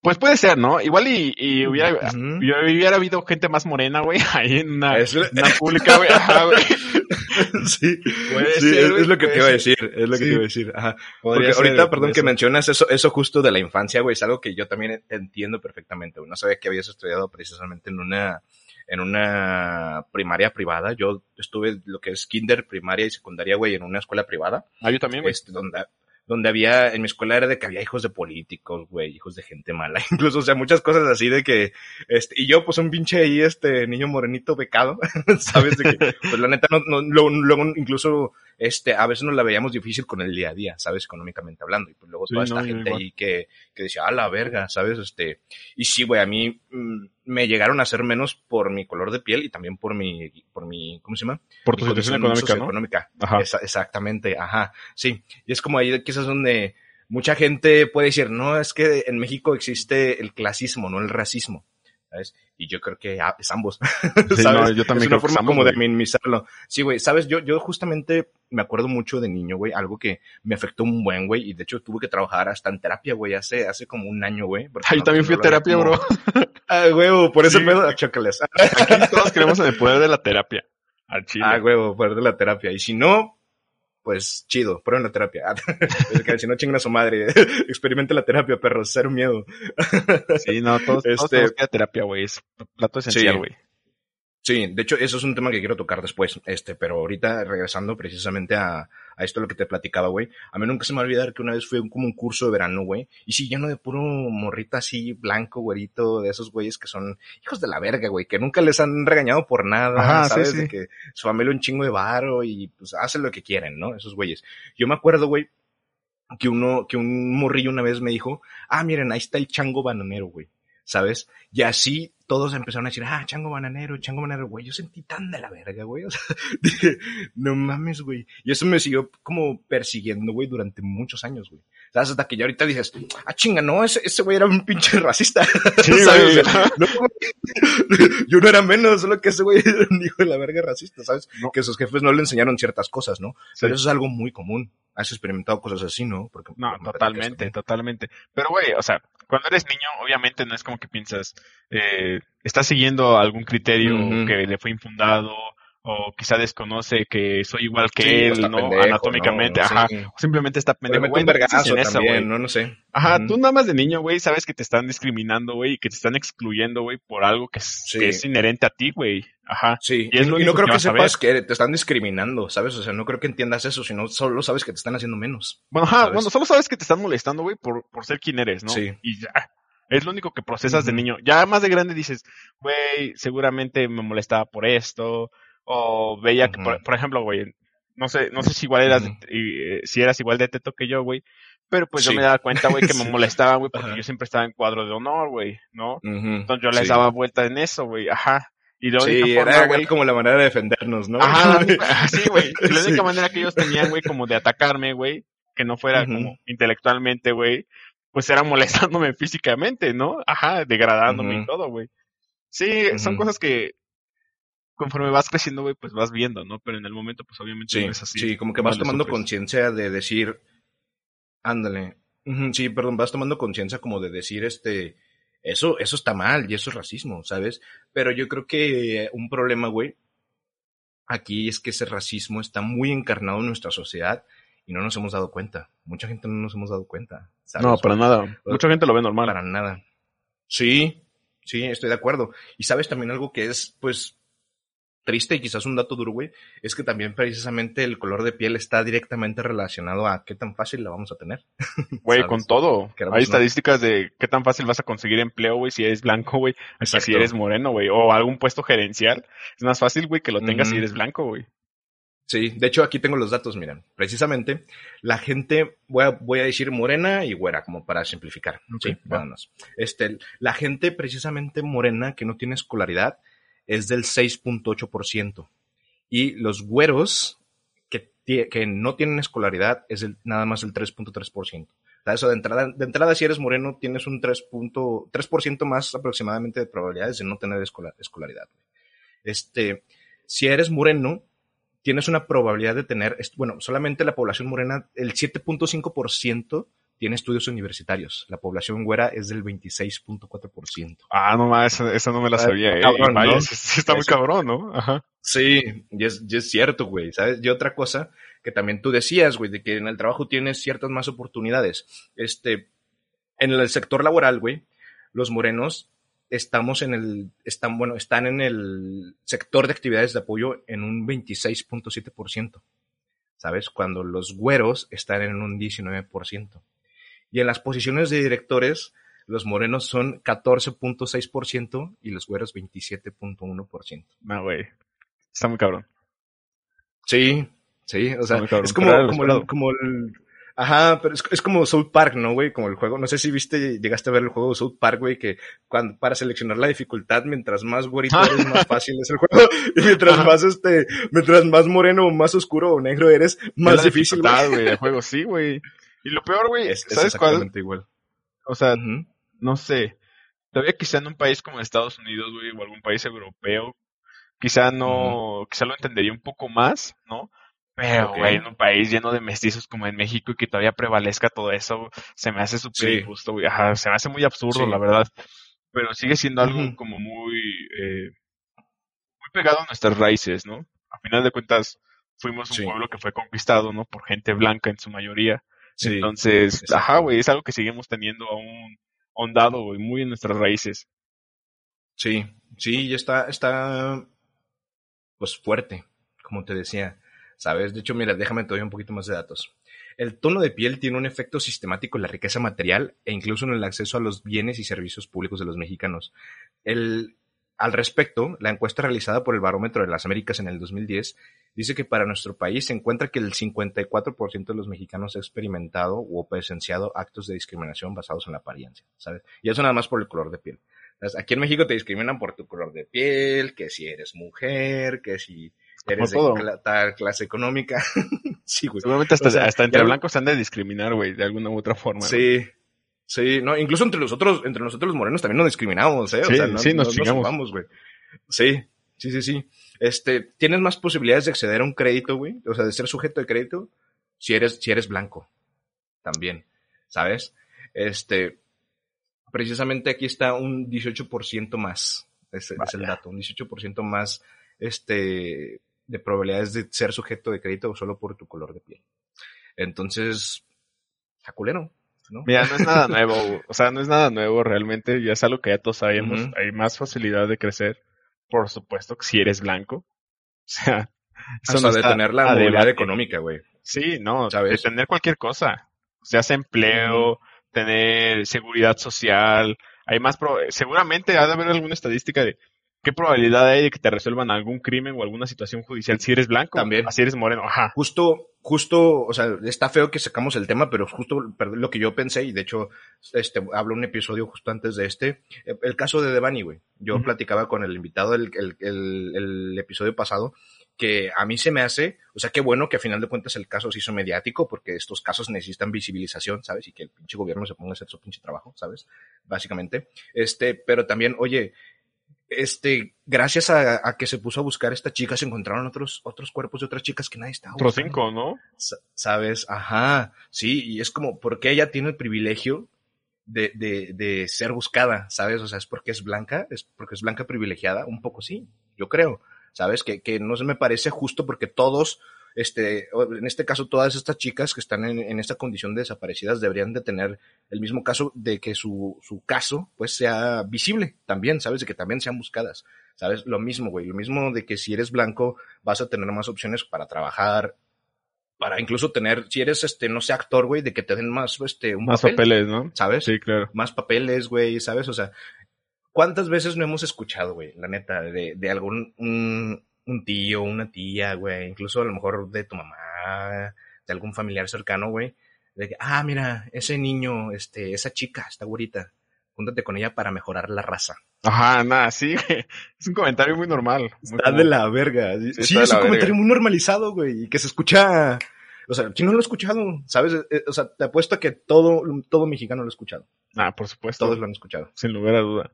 Pues puede ser, ¿no? Igual y, y hubiera, y hubiera habido gente más morena, güey, [LAUGHS] ahí en una, una pública, güey. Ajá, güey. [LAUGHS] sí, Puede sí, ser, es, lo que puede te iba a decir, es lo que Sí. te iba a decir. Ajá. Porque ser, ahorita, perdón que ser. mencionas eso, eso justo de la infancia, güey, es algo que yo también entiendo perfectamente, güey. No sabía que habías estudiado precisamente en una, en una primaria privada. Yo estuve lo que es kinder, primaria y secundaria, güey, en una escuela privada, Ah, yo también, güey. este, donde, donde había, en mi escuela era de que había hijos de políticos, güey, hijos de gente mala, [LAUGHS] incluso, o sea, muchas cosas así de que, este, y yo, pues, un pinche ahí, este, niño morenito becado, [LAUGHS] ¿sabes? De que, pues, la neta, no, no, luego, luego incluso, este, a veces nos la veíamos difícil con el día a día, ¿sabes? Económicamente hablando, y pues luego Sí, toda esta gente ahí que, que decía, a la verga, ¿sabes? Este, y sí, güey, a mí mm, me llegaron a hacer menos por mi color de piel y también por mi, por mi, ¿cómo se llama? Por tu Mi situación económica, ¿no? socioeconómica. Ajá. Esa- exactamente, ajá. Sí, y es como ahí quizás donde mucha gente puede decir, no, es que en México existe el clasismo, no el racismo. ¿Sabes? Y yo creo que ah, es ambos. Sí, [LAUGHS] ¿sabes? no, yo también es una forma como de minimizarlo. Sí, güey, sabes, yo, yo justamente me acuerdo mucho de niño, güey, algo que me afectó un buen, güey, y de hecho tuve que trabajar hasta en terapia, güey, hace, hace como un año, güey. Ah, yo no- también fui a terapia, como- bro. [LAUGHS] Ah, güey, por ese Sí. pedo, chócales. Aquí todos creemos en el poder de la terapia. Al chile. Ah, huevo, poder de la terapia. Y si no, pues chido, prueben la terapia. [LAUGHS] Si no chingan a su madre, [LAUGHS] experimente la terapia, perro, cero miedo. [LAUGHS] Sí, no, todos, todos Este- tenemos que ir a terapia, güey. Es plato esencial, Sí. güey. Sí, de hecho, eso es un tema que quiero tocar después, este, pero ahorita regresando precisamente a, a esto lo que te platicaba, güey. A mí nunca se me va a olvidar que una vez fue como un curso de verano, güey. Y sí, lleno de puro morrita así, blanco, güerito, de esos güeyes que son hijos de la verga, güey, que nunca les han regañado por nada, Ajá, sí, ¿sabes? sí. De que su familia un chingo de varo y pues hacen lo que quieren, ¿no? Esos güeyes. Yo me acuerdo, güey, que uno, que un morrillo una vez me dijo, ah, miren, ahí está el chango bananero, güey. ¿Sabes? Y así todos empezaron a decir, ah, chango bananero, chango bananero, güey. Yo sentí tan de la verga, güey. O sea, [LAUGHS] dije, no mames, güey. Y eso me siguió como persiguiendo, güey, durante muchos años, güey. ¿Sabes? Hasta que ya ahorita dices, ah, chinga, no, ese, ese güey era un pinche racista. [LAUGHS] Sí, ¿Sabes? [LAUGHS] güey. O sea, no, [LAUGHS] yo no era menos, solo que ese güey era un hijo de la verga racista, ¿sabes? No. Que sus jefes no le enseñaron ciertas cosas, ¿no? Sí. Pero eso es algo muy común. Has experimentado cosas así, ¿no? Porque, No, totalmente, totalmente. Pero, güey, o sea, cuando eres niño, obviamente no es como que piensas, eh, estás siguiendo algún criterio que le fue infundado, o quizá desconoce que soy igual que Sí, él, ¿no? pendejo, Anatómicamente, ¿no? ajá. Sí. O simplemente está pendejo. güey, no en también, güey. no, no sé. Ajá, tú nada más de niño, güey, sabes que te están discriminando, güey, y que te están excluyendo, güey, por algo que es, Sí. que es inherente a ti, güey. Ajá. Sí, Y es y, lo y único no creo que sepas que te están discriminando, ¿sabes? O sea, no creo que entiendas eso, sino solo sabes que te están haciendo menos. Bueno, ajá, ¿sabes? bueno, solo sabes que te están molestando, güey, por, por ser quien eres, ¿no? Sí. Y ya. Es lo único que procesas de niño. Ya más de grande dices, güey, seguramente me molestaba por esto. O veía que, por, por ejemplo, güey, no sé, no sé si igual eras, Ujú. eh, si eras igual de teto que yo, güey. Pero pues yo Sí. me daba cuenta, güey, que me [LAUGHS] Sí. molestaba, güey, porque yo siempre estaba en cuadro de honor, güey, ¿no? Entonces yo les sí. daba vuelta en eso, güey, ajá. Y la Sí, única era forma, güey, como la manera de defendernos, ¿no? Ajá, [LAUGHS] sí, güey. La única Sí. manera que ellos tenían, güey, como de atacarme, güey, que no fuera como intelectualmente, güey, pues era molestándome [LAUGHS] físicamente, ¿no? Ajá, degradándome y todo, güey. Sí, son cosas que conforme vas creciendo, güey, pues vas viendo, ¿no? Pero en el momento, pues obviamente Sí, no es así. sí, como que vas tomando conciencia de decir, ándale, sí, perdón, vas tomando conciencia como de decir, este, Eso, eso está mal y eso es racismo, ¿sabes? Pero yo creo que un problema, güey, aquí es que ese racismo está muy encarnado en nuestra sociedad y no nos hemos dado cuenta. Mucha gente no nos hemos dado cuenta. ¿sabes? No, para nada. Mucha gente lo ve normal. Para nada. Sí, sí, estoy de acuerdo. Y sabes también algo que es, pues, triste y quizás un dato duro, güey, es que también precisamente el color de piel está directamente relacionado a qué tan fácil la vamos a tener. [LAUGHS] Güey, con todo. Hay estadísticas de qué tan fácil vas a conseguir empleo, güey, si eres blanco, güey, si eres moreno, güey, o algún puesto gerencial. Es más fácil, güey, que lo tengas si eres blanco, güey. Sí, de hecho aquí tengo los datos, miren. Precisamente, la gente, voy a, voy a decir morena y güera, como para simplificar. sí, vámonos. Este, la gente precisamente morena que no tiene escolaridad es del 6.8%. Y los güeros que, que, no tienen escolaridad es nada más el 3.3%. Eso de entrada, de entrada, si eres moreno, tienes un 3.3% más aproximadamente de probabilidades de no tener escolaridad. Este, si eres moreno, tienes una probabilidad de tener, bueno, solamente la población morena, el 7.5% tiene estudios universitarios. La población güera es del 26.4%. Ah, no más, esa, no me la sabía. Eh. está muy cabrón, ¿no? Ajá. Sí, y es, es cierto, güey, ¿sabes? Y otra cosa que también tú decías, güey, de que en el trabajo tienes ciertas más oportunidades. Este, en el sector laboral, güey, los morenos estamos en el, están, bueno, están en el sector de actividades de apoyo en un 26.7%. ¿Sabes? Cuando los güeros están en un 19%. Y en las posiciones de directores, los morenos son 14.6% y los güeros 27.1%. No, güey. Está muy cabrón. Sí, sí, o sea, es como, como, como, el, Ajá, pero es, como South Park, ¿no, güey? Como el juego. No sé si viste, llegaste a ver el juego de South Park, güey, que cuando, para seleccionar la dificultad, mientras más güerito eres, más [LAUGHS] fácil es el juego. Y mientras más, este, mientras más moreno, más oscuro o negro eres, más difícil, güey. El juego, sí, güey. Y lo peor, güey, es, ¿sabes cuál? igual. O sea, no sé. Todavía quizá en un país como Estados Unidos, güey, o algún país europeo, quizá no, quizá lo entendería un poco más, ¿no? Pero, güey, en un país lleno de mestizos como en México y que todavía prevalezca todo eso, se me hace súper injusto, güey. Ajá, se me hace muy absurdo, la verdad. Pero sigue siendo algo como muy, eh, muy pegado a nuestras raíces, ¿no? A final de cuentas, fuimos un pueblo que fue conquistado, ¿no? Por gente blanca en su mayoría. Entonces, ajá, güey, es algo que seguimos teniendo aún hondado, güey, muy en nuestras raíces. Sí, sí, y está, está, pues fuerte, como te decía, ¿sabes? De hecho, mira, déjame todavía un poquito más de datos. El tono de piel tiene un efecto sistemático en la riqueza material e incluso en el acceso a los bienes y servicios públicos de los mexicanos. El, al respecto, la encuesta realizada por el Barómetro de las Américas en el 2010 dice que para nuestro país se encuentra que el 54% de los mexicanos ha experimentado o presenciado actos de discriminación basados en la apariencia, ¿sabes? Y eso nada más por el color de piel. Aquí en México te discriminan por tu color de piel, que si eres mujer, que si eres de tal clase económica. [LAUGHS] sí, güey. Seguramente hasta, hasta entre blancos se han de discriminar, güey, de alguna u otra forma. Sí. Sí, no, incluso entre nosotros, entre nosotros los morenos también nos discriminamos, ¿eh? Sí, o sea, no, sí, nos chingamos. güey. Sí, sí, sí, sí. Este, tienes más posibilidades de acceder a un crédito, güey, o sea, de ser sujeto de crédito, si eres, si eres blanco. También, ¿sabes? Este, precisamente aquí está un 18% más, es, es el dato, un 18% más, este, de probabilidades de ser sujeto de crédito solo por tu color de piel. Entonces, está culero. Mira, no es nada [LAUGHS] nuevo, o sea, no es nada nuevo realmente, ya es algo que ya todos sabemos, hay más facilidad de crecer, por supuesto, que si eres blanco. [LAUGHS] O sea, eso de tener la movilidad económica, güey. Sí, no, de tener cualquier cosa, o sea, empleo, tener seguridad social, hay más, seguramente ha de haber alguna estadística de ¿Qué probabilidad hay de que te resuelvan algún crimen o alguna situación judicial si eres blanco? También. Así eres moreno. Ajá. Justo, justo, o sea, está feo que sacamos el tema, pero justo lo que yo pensé, y de hecho, este, hablo un episodio justo antes de este, el caso de Devani, güey. Yo platicaba con el invitado el, el, el, episodio pasado, que a mí se me hace, o sea, qué bueno que a final de cuentas el caso se hizo mediático, porque estos casos necesitan visibilización, ¿sabes? Y que el pinche gobierno se ponga a hacer su pinche trabajo, ¿sabes? Básicamente. Este, pero también, oye, este, gracias a, que se puso a buscar esta chica, se encontraron otros, otros cuerpos de otras chicas que nadie estaba Otros cinco, ¿no? ¿Sabes? Ajá. Sí, y es como, porque ella tiene el privilegio de, de, de ser buscada, ¿sabes? O sea, es porque es blanca, es porque es blanca privilegiada, un poco sí, yo creo, ¿sabes? Que, que no se me parece justo porque todos, este, en este caso, todas estas chicas que están en, en esta condición de desaparecidas deberían de tener el mismo caso de que su, su caso, pues, sea visible también, ¿sabes? De que también sean buscadas, ¿sabes? Lo mismo, güey, lo mismo de que si eres blanco vas a tener más opciones para trabajar, para incluso tener, si eres, este, no sé, actor, güey, de que te den más, este, un Más papel, papeles, ¿no? ¿sabes? Sí, claro. Más papeles, güey, ¿sabes? O sea, ¿cuántas veces no hemos escuchado, güey, la neta, de, de algún, un, un tío, una tía, güey, incluso a lo mejor de tu mamá, de algún familiar cercano, güey, de que, ah, mira, ese niño, este, esa chica, está güerita, júntate con ella para mejorar la raza. Ajá, nada, sí, güey. [LAUGHS] Es un comentario muy normal. muy Está común. de la verga. Sí, es un comentario verga. muy normalizado, güey, y que se escucha, o sea, ¿quién no lo ha escuchado? ¿Sabes? Eh, O sea, te apuesto a que todo, todo mexicano lo ha escuchado. Ah, por supuesto. Todos lo han escuchado. Sin lugar a duda.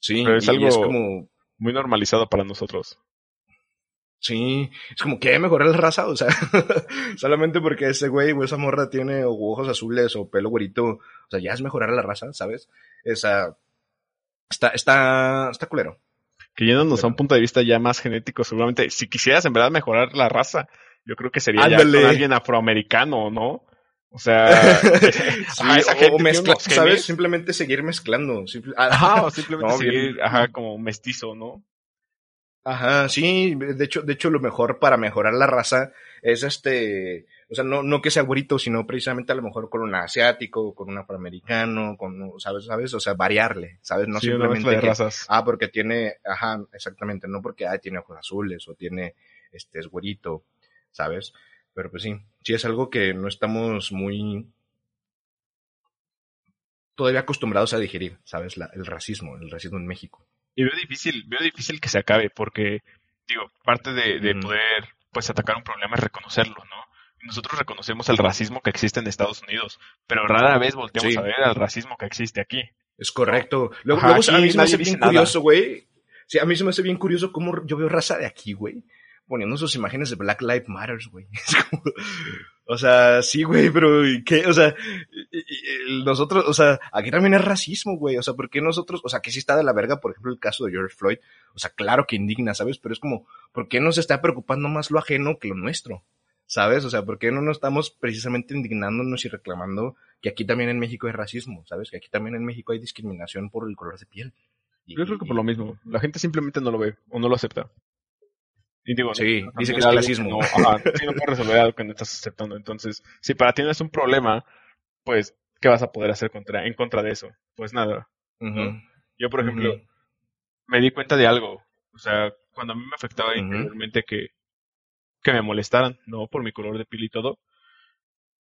Sí, Pero es y algo- es como, Muy normalizado para nosotros. Sí, es como que mejorar la raza, o sea, [LAUGHS] solamente porque ese güey o esa morra tiene o ojos azules o pelo güerito, o sea, ya es mejorar la raza, ¿sabes? Esa, está, está, está culero. Que yéndonos a un Pero- punto de vista ya más genético, seguramente, si quisieras en verdad mejorar la raza, yo creo que sería ya con alguien afroamericano, ¿no? O sea, [LAUGHS] Sí, ajá, esa o- gente o tiene mezcla. ¿sabes? Simplemente seguir mezclando. simple- ah, Ajá, o [LAUGHS] simplemente No, seguir, bien. ajá, como mestizo, ¿no? Ajá, sí, de hecho, de hecho lo mejor para mejorar la raza es este, o sea, no, no que sea güerito, sino precisamente a lo mejor con un asiático, con un afroamericano, con, ¿sabes? ¿Sabes? O sea, variarle, ¿sabes? No sí, simplemente que, razas. ah, porque tiene, ajá, exactamente, no porque, ah, tiene ojos azules o tiene, este, es güerito, ¿sabes? Pero pues sí, sí es algo que no estamos muy todavía acostumbrados a digerir, ¿sabes? La- el racismo, el racismo en México. Y veo difícil, veo difícil que se acabe, porque, digo, parte de, poder, pues, atacar un problema es reconocerlo, ¿no? Nosotros reconocemos el racismo que existe en Estados Unidos, pero rara vez volteamos Sí. a ver al racismo que existe aquí. Es correcto. Luego, Ajá, luego aquí a mí se me hace bien nada. curioso, güey. Sí, a mí se me hace bien curioso cómo yo veo raza de aquí, güey. Poniendo sus imágenes de Black Lives Matter, güey. [LAUGHS] Es como- o sea, sí, güey, pero ¿y ¿qué? O sea, nosotros, o sea, aquí también es racismo, güey. O sea, ¿por qué nosotros, o sea, que sí está de la verga, por ejemplo, el caso de George Floyd? O sea, claro que indigna, ¿sabes? Pero es como, ¿por qué nos está preocupando más lo ajeno que lo nuestro? ¿Sabes? O sea, ¿por qué no nos estamos precisamente indignándonos y reclamando que aquí también en México hay racismo? ¿Sabes? Que aquí también en México hay discriminación por el color de piel. Y- Yo creo que por lo mismo. La gente simplemente no lo ve o no lo acepta. Y digo, Sí, no, dice que es clasismo. no, ajá, sí, no puedes resolver algo que no estás aceptando. Entonces, si para ti no es un problema, pues, ¿qué vas a poder hacer contra, en contra de eso? Pues nada. Yo, por ejemplo, me di cuenta de algo. O sea, cuando a mí me afectaba interiormente que, que me molestaran, ¿no? Por mi color de piel y todo.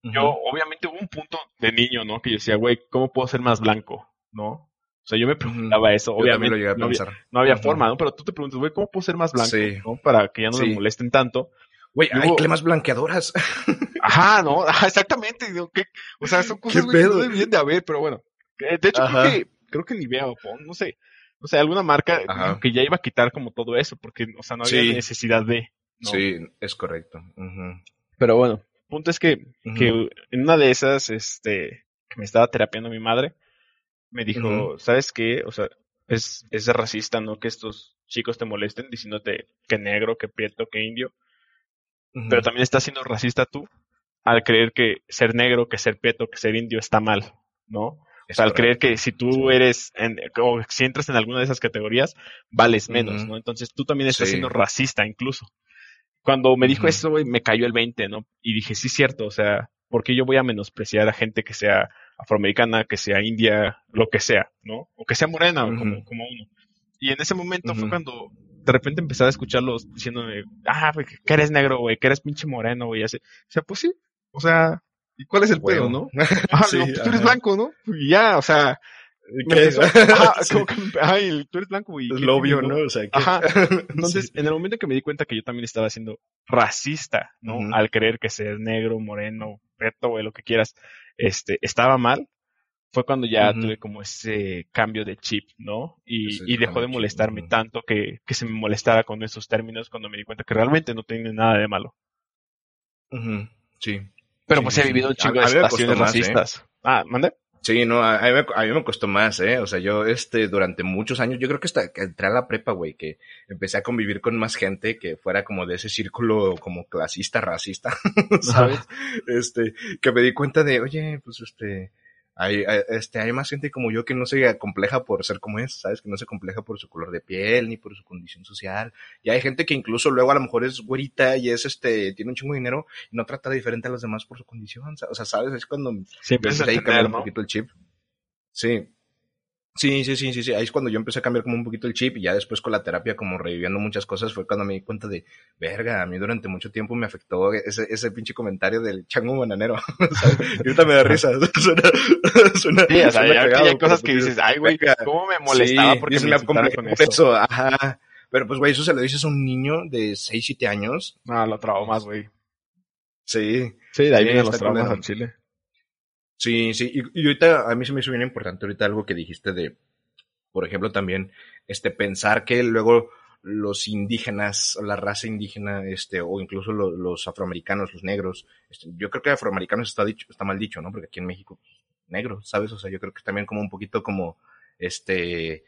Yo, obviamente, hubo un punto de niño, ¿no? Que yo decía, güey, ¿cómo puedo ser más blanco? ¿No? O sea, yo me preguntaba eso. Yo Obviamente, lo llegué a no había, no había forma, ¿no? Pero tú te preguntas, güey, ¿cómo puedo ser más blanco? Sí. ¿no? Para que ya no Sí. me molesten tanto. Güey, hay cremas blanqueadoras. [LAUGHS] Ajá, ¿no? [LAUGHS] Ajá, exactamente. digo, ¿qué? O sea, son [LAUGHS] cosas ¿Qué güey, que no pedo? deberían de haber, pero bueno. Eh, De hecho, Ajá. creo que, creo que Nivea o no sé. O sea, alguna marca Ajá. que ya iba a quitar como todo eso, porque, o sea, no había Sí. necesidad de. ¿no? Sí, es correcto. Pero bueno, punto es que, que en una de esas, este, que me estaba terapiando mi madre, me dijo. ¿sabes qué? O sea, es, es racista, ¿no? Que estos chicos te molesten diciéndote que negro, que prieto, que indio. Pero también estás siendo racista tú al creer que ser negro, que ser prieto, que ser indio está mal, ¿no? O sea, al creer que si tú eres, en, o si entras en alguna de esas categorías, vales menos. ¿no? Entonces tú también estás Sí. siendo racista incluso. Cuando me dijo Ujú. eso, güey, me cayó el 20, ¿no? Y dije, sí, cierto, o sea, ¿por qué yo voy a menospreciar a gente que sea afroamericana, que sea india, lo que sea, ¿no? O que sea morena, como, como uno. Y en ese momento fue cuando de repente empezaba a escucharlos diciéndome, ah, güey, que eres negro, güey, que eres pinche moreno, güey, y así. O sea, pues sí, o sea, ¿y cuál es el pedo, no? [LAUGHS] [LAUGHS] Ajá, Sí, digo, pues tú eres blanco, ¿no? Y ya, o sea, ¿Qué? ajá, [LAUGHS] Sí. como que me- ay, tú eres blanco, güey. Es ¿qué lo obvio, ¿no? O sea, que... Ajá. Entonces, en el momento que me di cuenta que yo también estaba siendo racista, ¿no? Al creer que ser negro, moreno, preto, güey, lo que quieras, este, estaba mal, fue cuando ya tuve como ese cambio de chip, ¿no? Y, y dejó de chip, molestarme tanto que, que se me molestara con esos términos cuando me di cuenta que realmente no tiene nada de malo. Sí. Pero Sí, pues sí, he vivido un chingo de más, ¿eh? racistas. Ah, ¿mande? Sí, no, a, mí me, a, mí me, costó más, ¿eh? O sea, yo, este, durante muchos años, yo creo que hasta que entré a la prepa, güey, que empecé a convivir con más gente que fuera como de ese círculo como clasista, racista, [LAUGHS] ¿sabes? Este, que me di cuenta de, oye, pues este, hay, este, hay más gente como yo que no se compleja por ser como es, ¿sabes? Que no se compleja por su color de piel ni por su condición social. Y hay gente que incluso luego a lo mejor es güerita y es este, tiene un chingo de dinero y no trata diferente a los demás por su condición. O sea, ¿sabes? Es cuando sí, empiezas a cambiar un poquito el chip. Sí. Sí, sí, sí, sí, sí. Ahí es cuando yo empecé a cambiar como un poquito el chip y ya después con la terapia, como reviviendo muchas cosas, fue cuando me di cuenta de, verga, a mí durante mucho tiempo me afectó ese, ese pinche comentario del chango bananero. [LAUGHS] y ahorita me da risa. [LAUGHS] suena, suena, sí, o sea, hay cosas que dices, ay, güey, ¿cómo me molestaba sí, porque me, me con eso? eso? Ajá. Pero pues, güey, eso se lo dices a un niño de 6, 7 años. No, lo traumas, güey. Sí. Sí, de ahí vienen los traumas en Chile. Sí, sí, y, ahorita a mí se me hizo bien importante ahorita algo que dijiste de, por ejemplo, también, este, pensar que luego los indígenas, la raza indígena, este, o incluso los, los afroamericanos, los negros, este, yo creo que afroamericanos está dicho, está mal dicho, ¿no? Porque aquí en México, pues, negro, ¿sabes? O sea, yo creo que también como un poquito como, este,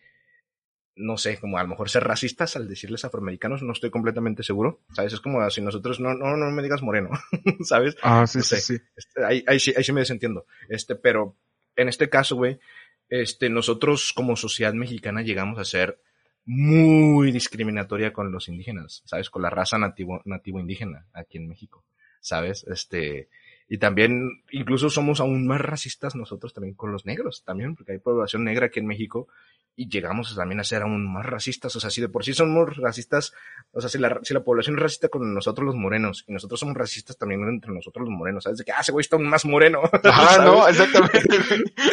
no sé, como a lo mejor ser racistas al decirles afroamericanos, no estoy completamente seguro, ¿sabes? Es como si nosotros, no, no, no me digas moreno, [LAUGHS] ¿sabes? Ah, sí, no sí, sé. sí. Este, ahí, ahí, sí, ahí sí me desentiendo. Este, pero en este caso, güey, este, nosotros como sociedad mexicana llegamos a ser muy discriminatoria con los indígenas, ¿sabes? Con la raza nativo, nativo indígena aquí en México, ¿sabes? Este, y también, incluso somos aún más racistas nosotros también con los negros, también, porque hay población negra aquí en México y llegamos también a ser aún más racistas. O sea, si de por sí somos racistas, o sea, si la, si la población es racista con nosotros los morenos y nosotros somos racistas también entre nosotros los morenos, ¿sabes? De que, ah, ese güey está más moreno. [LAUGHS] Ah, [LAUGHS] no, exactamente. [LAUGHS]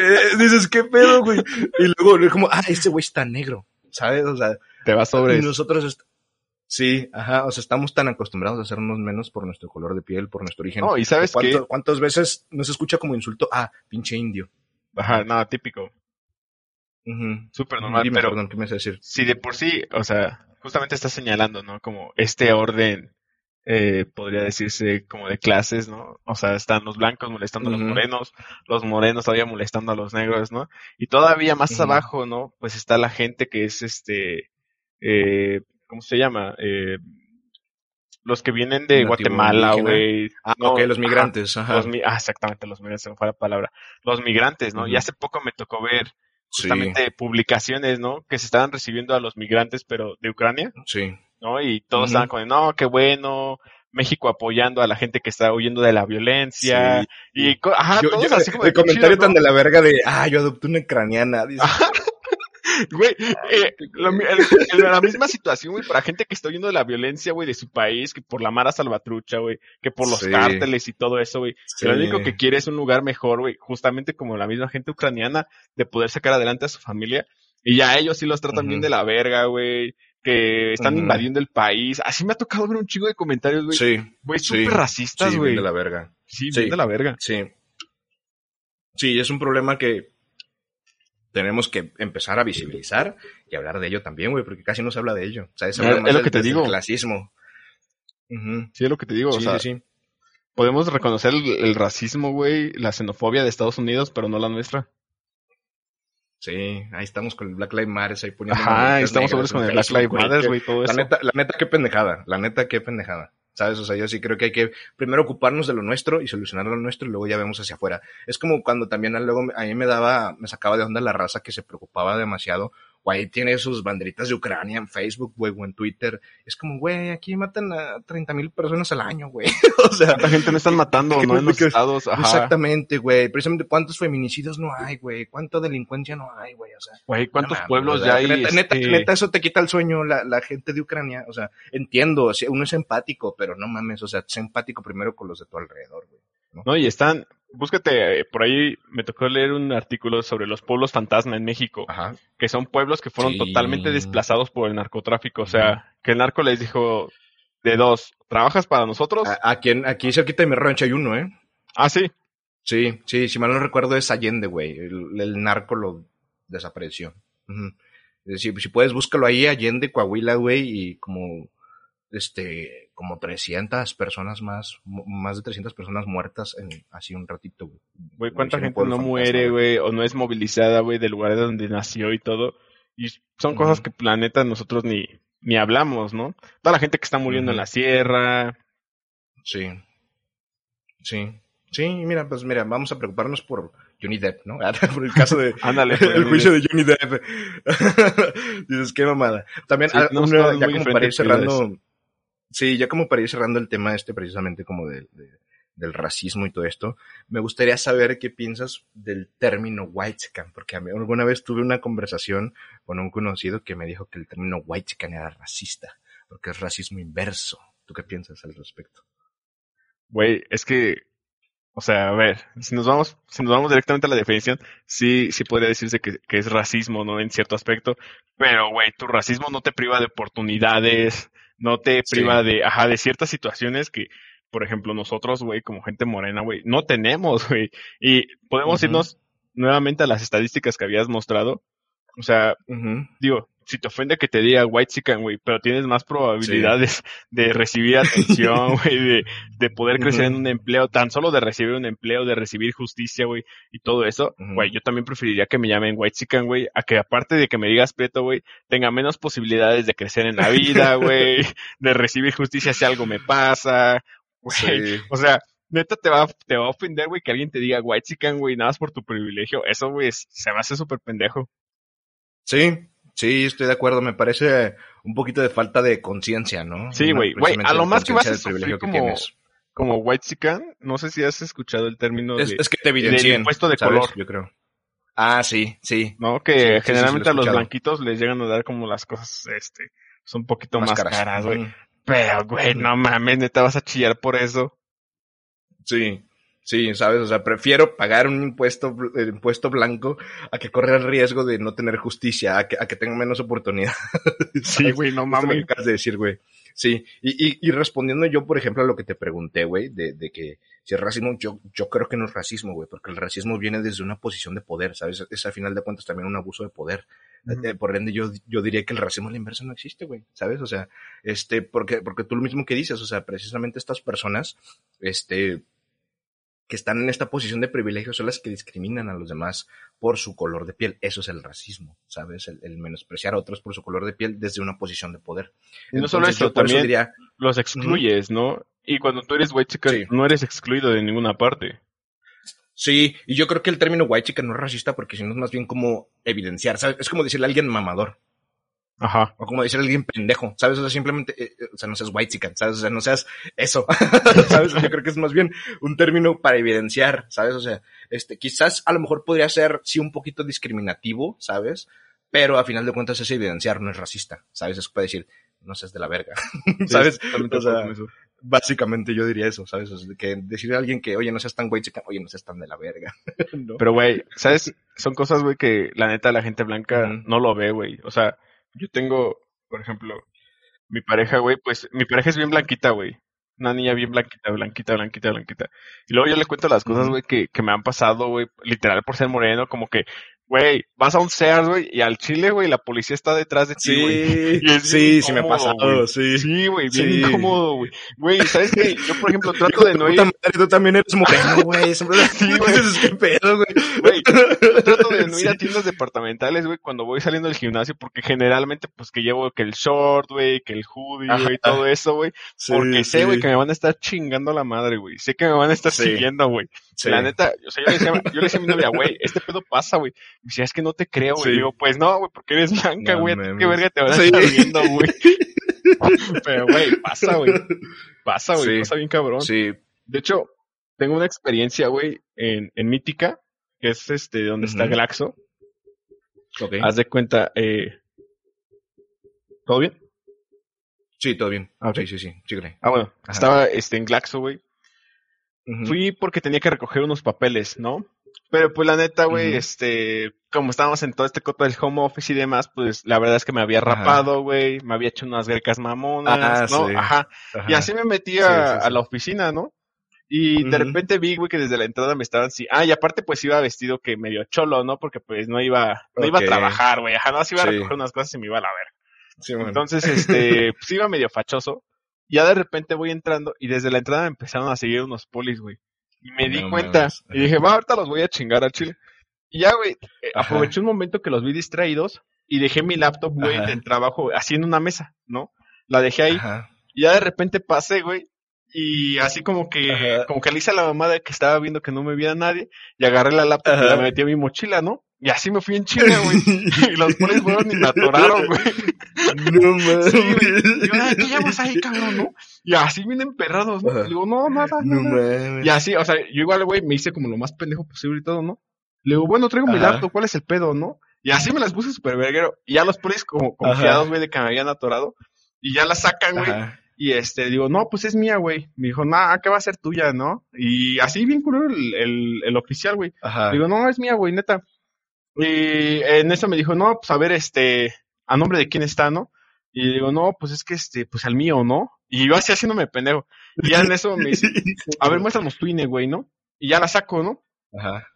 eh, dices, ¿qué pedo, güey? Y luego como, ah, ese güey está negro, ¿sabes? O sea, te vas sobre y nosotros, Sí, ajá, o sea, estamos tan acostumbrados a hacernos menos por nuestro color de piel, por nuestro origen. No, y sabes ¿Cuánto, qué? ¿Cuántas veces nos escucha como insulto? Ah, pinche indio. Ajá, nada, típico. Uh Súper normal, Dime, pero perdón, ¿qué me vas a decir? si de por sí, o sea, justamente estás señalando, ¿no? Como este orden, eh, podría decirse como de clases, ¿no? O sea, están los blancos molestando a los morenos, los morenos todavía molestando a los negros, ¿no? Y todavía más abajo, ¿no? Pues está la gente que es este, eh, ¿cómo se llama? Eh, los que vienen de Nativo Guatemala, güey. Ah, No, ok, los migrantes, ajá. Los ah, exactamente, los migrantes, se me fue la palabra. Los migrantes, ¿no? Y hace poco me tocó ver Sí, justamente publicaciones, ¿no? Que se estaban recibiendo a los migrantes, pero de Ucrania, sí. ¿no? Y todos estaban con, no, qué bueno, México apoyando a la gente que está huyendo de la violencia. Sí. Y, ajá, Yo- todos yo- así como el comentario chido, tan ¿no? de la verga de, ah, yo adopté una ucraniana. dice. Güey, eh, el- la misma situación, güey, para gente que está huyendo de la violencia, güey, de su país, que por la Mara Salvatrucha, güey, que por los Sí. cárteles y todo eso, güey. Sí. Que lo único que quiere es un lugar mejor, güey, justamente como la misma gente ucraniana, de poder sacar adelante a su familia. Y ya ellos sí los tratan bien de la verga, güey, que están invadiendo el país. Así me ha tocado ver un chingo de comentarios, güey. Sí, Güey, sí, súper racistas, sí, güey. bien de la verga. Sí, Sí. de la verga. Sí. Sí, es un problema que tenemos que empezar a visibilizar y hablar de ello también, güey, porque casi no se habla de ello. O sea, se Es- habla es más lo del- que te digo. clasismo. Sí, es lo que te digo, Sí, o sea, sí, sí. podemos reconocer el, el racismo, güey, la xenofobia de Estados Unidos, pero no la nuestra. Sí, ahí estamos con el Black Lives Matter, ahí poniendo Ajá, estamos negras con el Black Lives Matter, güey, todo La eso. neta, la neta, qué pendejada. La neta, qué pendejada. ¿Sabes? O sea, yo sí creo que hay que primero ocuparnos de lo nuestro y solucionar lo nuestro y luego ya vemos hacia afuera. Es como cuando también luego a mí me daba, me sacaba de onda la raza que se preocupaba demasiado. Güey, tiene sus banderitas de Ucrania en Facebook, güey, o en Twitter. Es como, güey, aquí matan a 30 mil personas al año, güey. [LAUGHS] o sea, ¿Cuánta gente no están matando, ¿Qué no? En los estados, ajá. exactamente, güey. Precisamente, ¿cuántos feminicidios no hay, güey? ¿Cuánta delincuencia no hay, güey? O sea, Güey, ¿cuántos no pueblos ya hay? Neta, neta, este, neta, eso te quita el sueño, la, la gente de Ucrania. O sea, entiendo, uno es empático, pero no mames, o sea, sé empático primero con los de tu alrededor, güey. No, y están, búscate, eh, por ahí me tocó leer un artículo sobre los pueblos fantasma en México, Ajá. que son pueblos que fueron Sí. totalmente desplazados por el narcotráfico. O sea, que el narco les dijo, de dos, ¿trabajas para nosotros? A- Aquí, en- aquí cerquita de mi rancho hay uno, ¿eh? Ah, sí. Sí, sí, si mal no recuerdo es Allende, güey. El, el narco lo desapareció. Ujú. Es decir, si puedes, búscalo ahí, Allende, Coahuila, güey, y como, este, como 300 personas más, más de 300 personas muertas en así un ratito, güey. Güey, ¿cuánta gente no muere, güey? O no es movilizada, güey, del lugar donde nació y todo. Y son cosas que planeta nosotros ni, ni hablamos, ¿no? Toda la gente que está muriendo en la sierra. Sí. Sí. Sí, mira, pues mira, vamos a preocuparnos por Johnny Depp, ¿no? [LAUGHS] por el caso de Ándale, [LAUGHS] el juicio de Johnny Depp. [LAUGHS] Dices, qué mamada. También, ah, ya como para ir cerrando, sí, ya como para ir cerrando el tema este precisamente como de, del racismo y todo esto, me gustaría saber qué piensas del término whitecan, porque a mí alguna vez tuve una conversación con un conocido que me dijo que el término whitecan era racista, porque es racismo inverso. ¿Tú qué piensas al respecto? Güey, es que o sea, a ver, si nos vamos, si nos vamos directamente a la definición, sí, sí podría decirse que, que es racismo, ¿no? En cierto aspecto. Pero, güey, tu racismo no te priva de oportunidades, no te priva de, ajá, de ciertas situaciones que, por ejemplo, nosotros, güey, como gente morena, güey, no tenemos, [LAUGHS] güey. Y podemos irnos nuevamente a las estadísticas que habías mostrado. O sea, digo, si te ofende que te diga white chicken, güey, pero tienes más probabilidades de recibir atención, [LAUGHS] güey, de, de, poder crecer en un empleo, tan solo de recibir un empleo, de recibir justicia, güey, y todo eso, güey, yo también preferiría que me llamen white chicken, güey, a que aparte de que me digas peto, güey, tenga menos posibilidades de crecer en la vida, [LAUGHS] güey, de recibir justicia si algo me pasa, güey, o sea, neta te va, te va a ofender, güey, que alguien te diga white chicken, güey, nada más por tu privilegio, eso, güey, se me hace súper pendejo. Sí, Sí, estoy de acuerdo. Me parece un poquito de falta de conciencia, ¿no? Sí, güey. A lo más que vas a sufrir como, como white chican, no sé si has escuchado el término es, de, es que te evidencien, impuesto de color. Yo creo. Ah, sí, sí. No, que generalmente a los blanquitos les llegan a dar como las cosas, este, son un poquito más, caras, güey. Pero, güey, no mames, neta vas a chillar por eso. Sí. Sí, sabes, o sea, prefiero pagar un impuesto, impuesto blanco a que correr el riesgo de no tener justicia, a que, a que tenga menos oportunidad. [LAUGHS] sí, güey, no mames. acabas de decir, güey. Sí, y, y, y, respondiendo yo, por ejemplo, a lo que te pregunté, güey, de, de que si es racismo, yo, yo creo que no es racismo, güey, porque el racismo viene desde una posición de poder, ¿sabes? Es al final de cuentas también un abuso de poder. Eh, por ende, yo, yo diría que el racismo a la inversa no existe, güey, ¿sabes? O sea, este, porque, porque tú lo mismo que dices, o sea, precisamente estas personas, este, que están en esta posición de privilegio son las que discriminan a los demás por su color de piel. Eso es el racismo, ¿sabes? El, menospreciar a otros por su color de piel desde una posición de poder. Y no solo eso, también los excluyes, ¿no? Y cuando tú eres white chica, no eres excluido de ninguna parte. Sí, y yo creo que el término white chica no es racista porque sino es más bien como evidenciar, ¿sabes? Es como decirle a alguien mamador. Ajá. O como decir alguien pendejo, ¿sabes? O sea, simplemente, eh, eh, o sea, no seas white chicken, ¿sabes? O sea, no seas eso, [LAUGHS] ¿sabes? Yo creo que es más bien un término para evidenciar, ¿sabes? O sea, este, quizás a lo mejor podría ser, sí, un poquito discriminativo, ¿sabes? Pero a final de cuentas es evidenciar, no es racista, ¿sabes? Es para decir, no seas de la verga, [LAUGHS] ¿sabes? o sea, básicamente yo diría eso, ¿sabes? O sea, que decirle a alguien que, oye, no seas tan white chicken, oye, no seas tan de la verga. [LAUGHS] Pero, güey, ¿sabes? Son cosas, güey, que la neta la gente blanca no lo ve, güey. O sea, yo tengo, por ejemplo, mi pareja, güey, pues mi pareja es bien blanquita, güey. Una niña bien blanquita, blanquita, blanquita, blanquita. Y luego yo le cuento las cosas, güey, que, que me han pasado, güey, literal por ser moreno, como que Güey, vas a un Sears, güey, y al Chile, güey, la policía está detrás de ti, güey. Sí, [LAUGHS] sí, sí me ha pasado, sí. Sí, güey, bien incómodo, güey. Güey, ¿sabes qué? Yo, por ejemplo, [LAUGHS] trato de no ir... Madre, tú también eres moreno, güey. [LAUGHS] sí, güey. qué pedo, güey. De no ir a tiendas departamentales, güey, cuando voy saliendo del gimnasio, porque generalmente, pues, que llevo que el short, güey, que el hoodie, güey, todo eso, güey. porque sé, güey, que me van a estar chingando la madre, güey. Sé que me van a estar siguiendo, güey. La neta, o sea, yo le decía, yo le decía a mi novia, güey, este pedo pasa, güey. Y decía, es que no te creo, güey. Digo, pues no, güey, porque eres blanca, güey. ¿Qué verga te vas a estar viendo, güey? [LAUGHS] Pero, güey, pasa, güey. Pasa, güey. Pasa bien cabrón. Sí. De hecho, tengo una experiencia, güey, en, en Mítica, que es este, donde está Glaxo. Okay. Haz de cuenta, eh... ¿Todo bien? Sí, todo bien. Ah, Sí, sí, sí. Síguele. Ah, bueno. Estaba este, en Glaxo, güey. Fui porque tenía que recoger unos papeles, ¿no? Pero pues la neta, güey, este, como estábamos en todo este coto del home office y demás, pues la verdad es que me había rapado, güey, me había hecho unas grecas mamonas, ah, ¿no? Ajá. Y así me metí a, la oficina, ¿no? Y de repente vi, güey, que desde la entrada me estaban así. Ah, y aparte, pues iba vestido que medio cholo, ¿no? Porque pues no iba, no iba a trabajar, güey. Ajá, no, así iba a recoger unas cosas y me iba a la ver. Entonces, este, [LAUGHS] pues iba medio fachoso. Ya de repente voy entrando y desde la entrada me empezaron a seguir unos polis, güey. Y me di No cuenta. Y dije, va, ahorita los voy a chingar a Chile. Y ya, güey, eh, aproveché un momento que los vi distraídos y dejé mi laptop, güey, del trabajo, así en una mesa, ¿no? La dejé ahí. Ajá. Y ya de repente pasé, güey. Y así como que, Ajá. como que le hice a la mamada que estaba viendo que no me veía nadie. Y agarré la laptop y la metí a mi mochila, ¿no? Y así me fui en chinga, güey. [LAUGHS] y los polis fueron y me atoraron, güey. No mames. [LAUGHS] Sí, güey. Y yo, "Ay, ¿qué llamas ahí, cabrón, no? Y así bien emperrados, ¿no? Le digo, no, nada, No nada. mames. Y así, o sea, yo igual, güey, me hice como lo más pendejo posible y todo, ¿no? Le digo, bueno, traigo mi laptop, ¿cuál es el pedo, no? Y así me las puse súper verguero. Y ya los polis como confiados, güey, de que me habían atorado. Y ya la sacan, güey. Y este, digo, no, pues es mía, güey. Me dijo, nah, ¿qué va a ser tuya, no? Y así bien culero el, el, el oficial, güey. Ajá. Digo, no, es mía, güey, neta. Y en eso me dijo, no, pues a ver, este, a nombre de quién está, ¿no? Y digo, no, pues es que este, pues al mío, ¿no? Y yo así haciéndome pendejo. Y ya en eso me dice, [LAUGHS] a ver, muéstranos tu INE, güey, ¿no? Y ya la saco, ¿no? Ajá.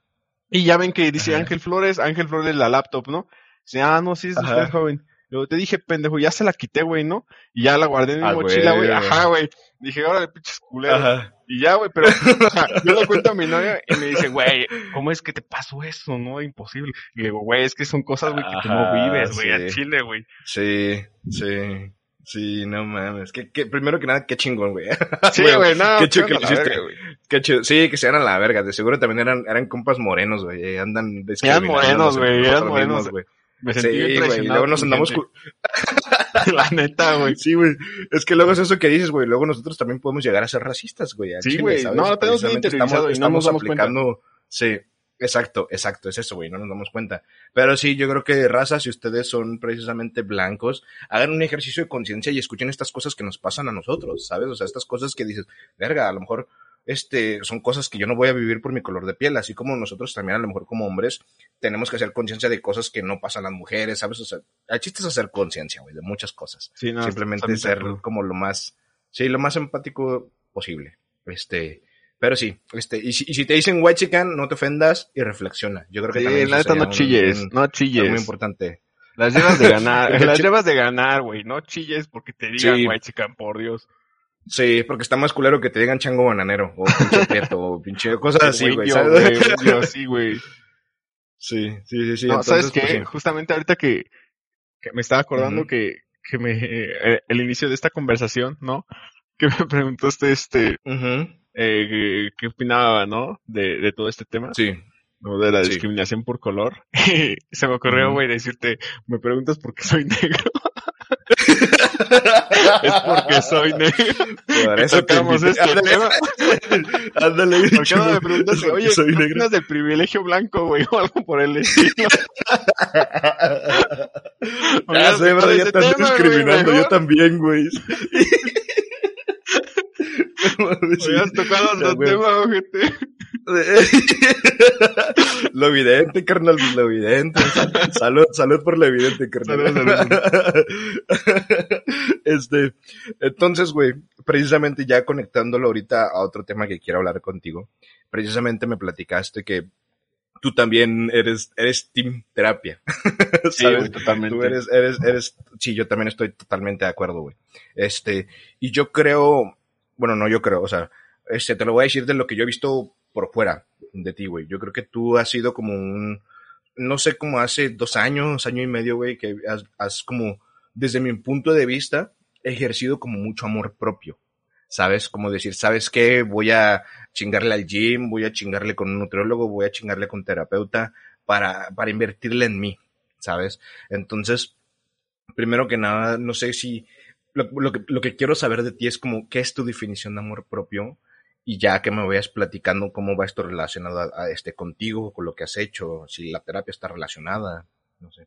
Y ya ven que dice Ajá. Ángel Flores, Ángel Flores la laptop, ¿no? Dice, ah, no, sí, es usted, joven. Luego te dije, pendejo, ya se la quité, güey, ¿no? Y ya la guardé en mi Ah, mochila, güey. Ajá, güey. Dije, órale, pinches culeros. Ajá. Y ya, güey, pero [LAUGHS] yo le cuento a mi novia y me dice, güey, ¿cómo es que te pasó eso? No, imposible. Y le digo, güey, es que son cosas, güey, que tú no vives, güey, a sí. Chile, güey. Sí, sí. Sí, no mames. Que, que, primero que nada, qué chingón, güey. [LAUGHS] Sí, Güey, güey, no, qué chido que a lo hiciste. güey. Qué chido. Sí, que se a la verga. De seguro también eran, eran compas morenos, güey. Andan Eran morenos, güey, eran morenos. güey. Me sentí bien güey. Luego nos andamos... [LAUGHS] La neta, güey. Sí, güey. Es que luego es eso que dices, güey. Luego nosotros también podemos llegar a ser racistas, güey. Sí, güey. No, tenemos y no nos damos cuenta. aplicando... Sí, exacto, exacto. Es eso, güey. No nos damos cuenta. Pero sí, yo creo que de raza, si ustedes son precisamente blancos, hagan un ejercicio de conciencia y escuchen estas cosas que nos pasan a nosotros, ¿sabes? O sea, estas cosas que dices, verga, a lo mejor este, son cosas que yo no voy a vivir por mi color de piel, así como nosotros también a lo mejor como hombres tenemos que hacer conciencia de cosas que no pasan a las mujeres, ¿sabes? O sea, el chiste es hacer conciencia, güey, de muchas cosas. Sí, no, Simplemente ser como lo más, sí, lo más empático posible. Este, pero sí, este, y si, y si te dicen white chican, no te ofendas y reflexiona. Yo creo que Sí, también la neta no un- chilles, un- no chilles. muy importante. Las llevas de ganar, [LAUGHS] las llevas de ganar, güey. No chilles porque te digan, Sí. güey, chica, por Dios. Sí, porque está más culero que te digan chango bananero, o [LAUGHS] pinche prieto, o pinche cosas así, güey, sí, güey. Sí, sí, sí, sí. no, ¿sabes qué? pues, sí. Justamente ahorita que, que me estaba acordando que, que me, eh, el inicio de esta conversación, ¿no? [LAUGHS] Que me preguntaste, este, Ujú, eh, qué opinaba, ¿no? De, de todo este tema, Sí, ¿no? De la Sí. discriminación por color. [LAUGHS] Se me ocurrió, güey, decirte, me preguntas por qué soy negro. Es porque soy negro. por eso tocamos este Ándale, tema. ándale, ¿Por qué no chulo, me preguntas, oye, soy ¿qué negro. del privilegio blanco, güey? [LAUGHS] O algo por el estilo. [LAUGHS] Ya Hubiera sé, bro, tocado ya estás güey, discriminando, yo también, güey. [LAUGHS] Hubieras tocado otro tema, ojete. [LAUGHS] lo evidente, carnal, lo evidente. Salud, salud por lo evidente, carnal. Salud, [LAUGHS] este, entonces, güey, precisamente ya conectándolo ahorita a otro tema que quiero hablar contigo, precisamente me platicaste que tú también eres, eres team terapia. [LAUGHS] Sí, totalmente. Tú eres, eres, eres, sí, yo también estoy totalmente de acuerdo, güey. Este, y yo creo, bueno, no yo creo, o sea, este, te lo voy a decir de lo que yo he visto por fuera de ti, güey. Yo creo que tú has sido como un, no sé, como hace dos años, año y medio, güey, que has, has como, desde mi punto de vista, ejercido como mucho amor propio. ¿Sabes? Como decir, ¿sabes qué? Voy a chingarle al gym, voy a chingarle con un nutriólogo, voy a chingarle con terapeuta para, para invertirle en mí, ¿sabes? Entonces, primero que nada, no sé si, lo, lo que, lo que quiero saber de ti es como, ¿qué es tu definición de amor propio? Y ya que me vayas platicando cómo va esto relacionado a, a este contigo, con lo que has hecho, si la terapia está relacionada, no sé.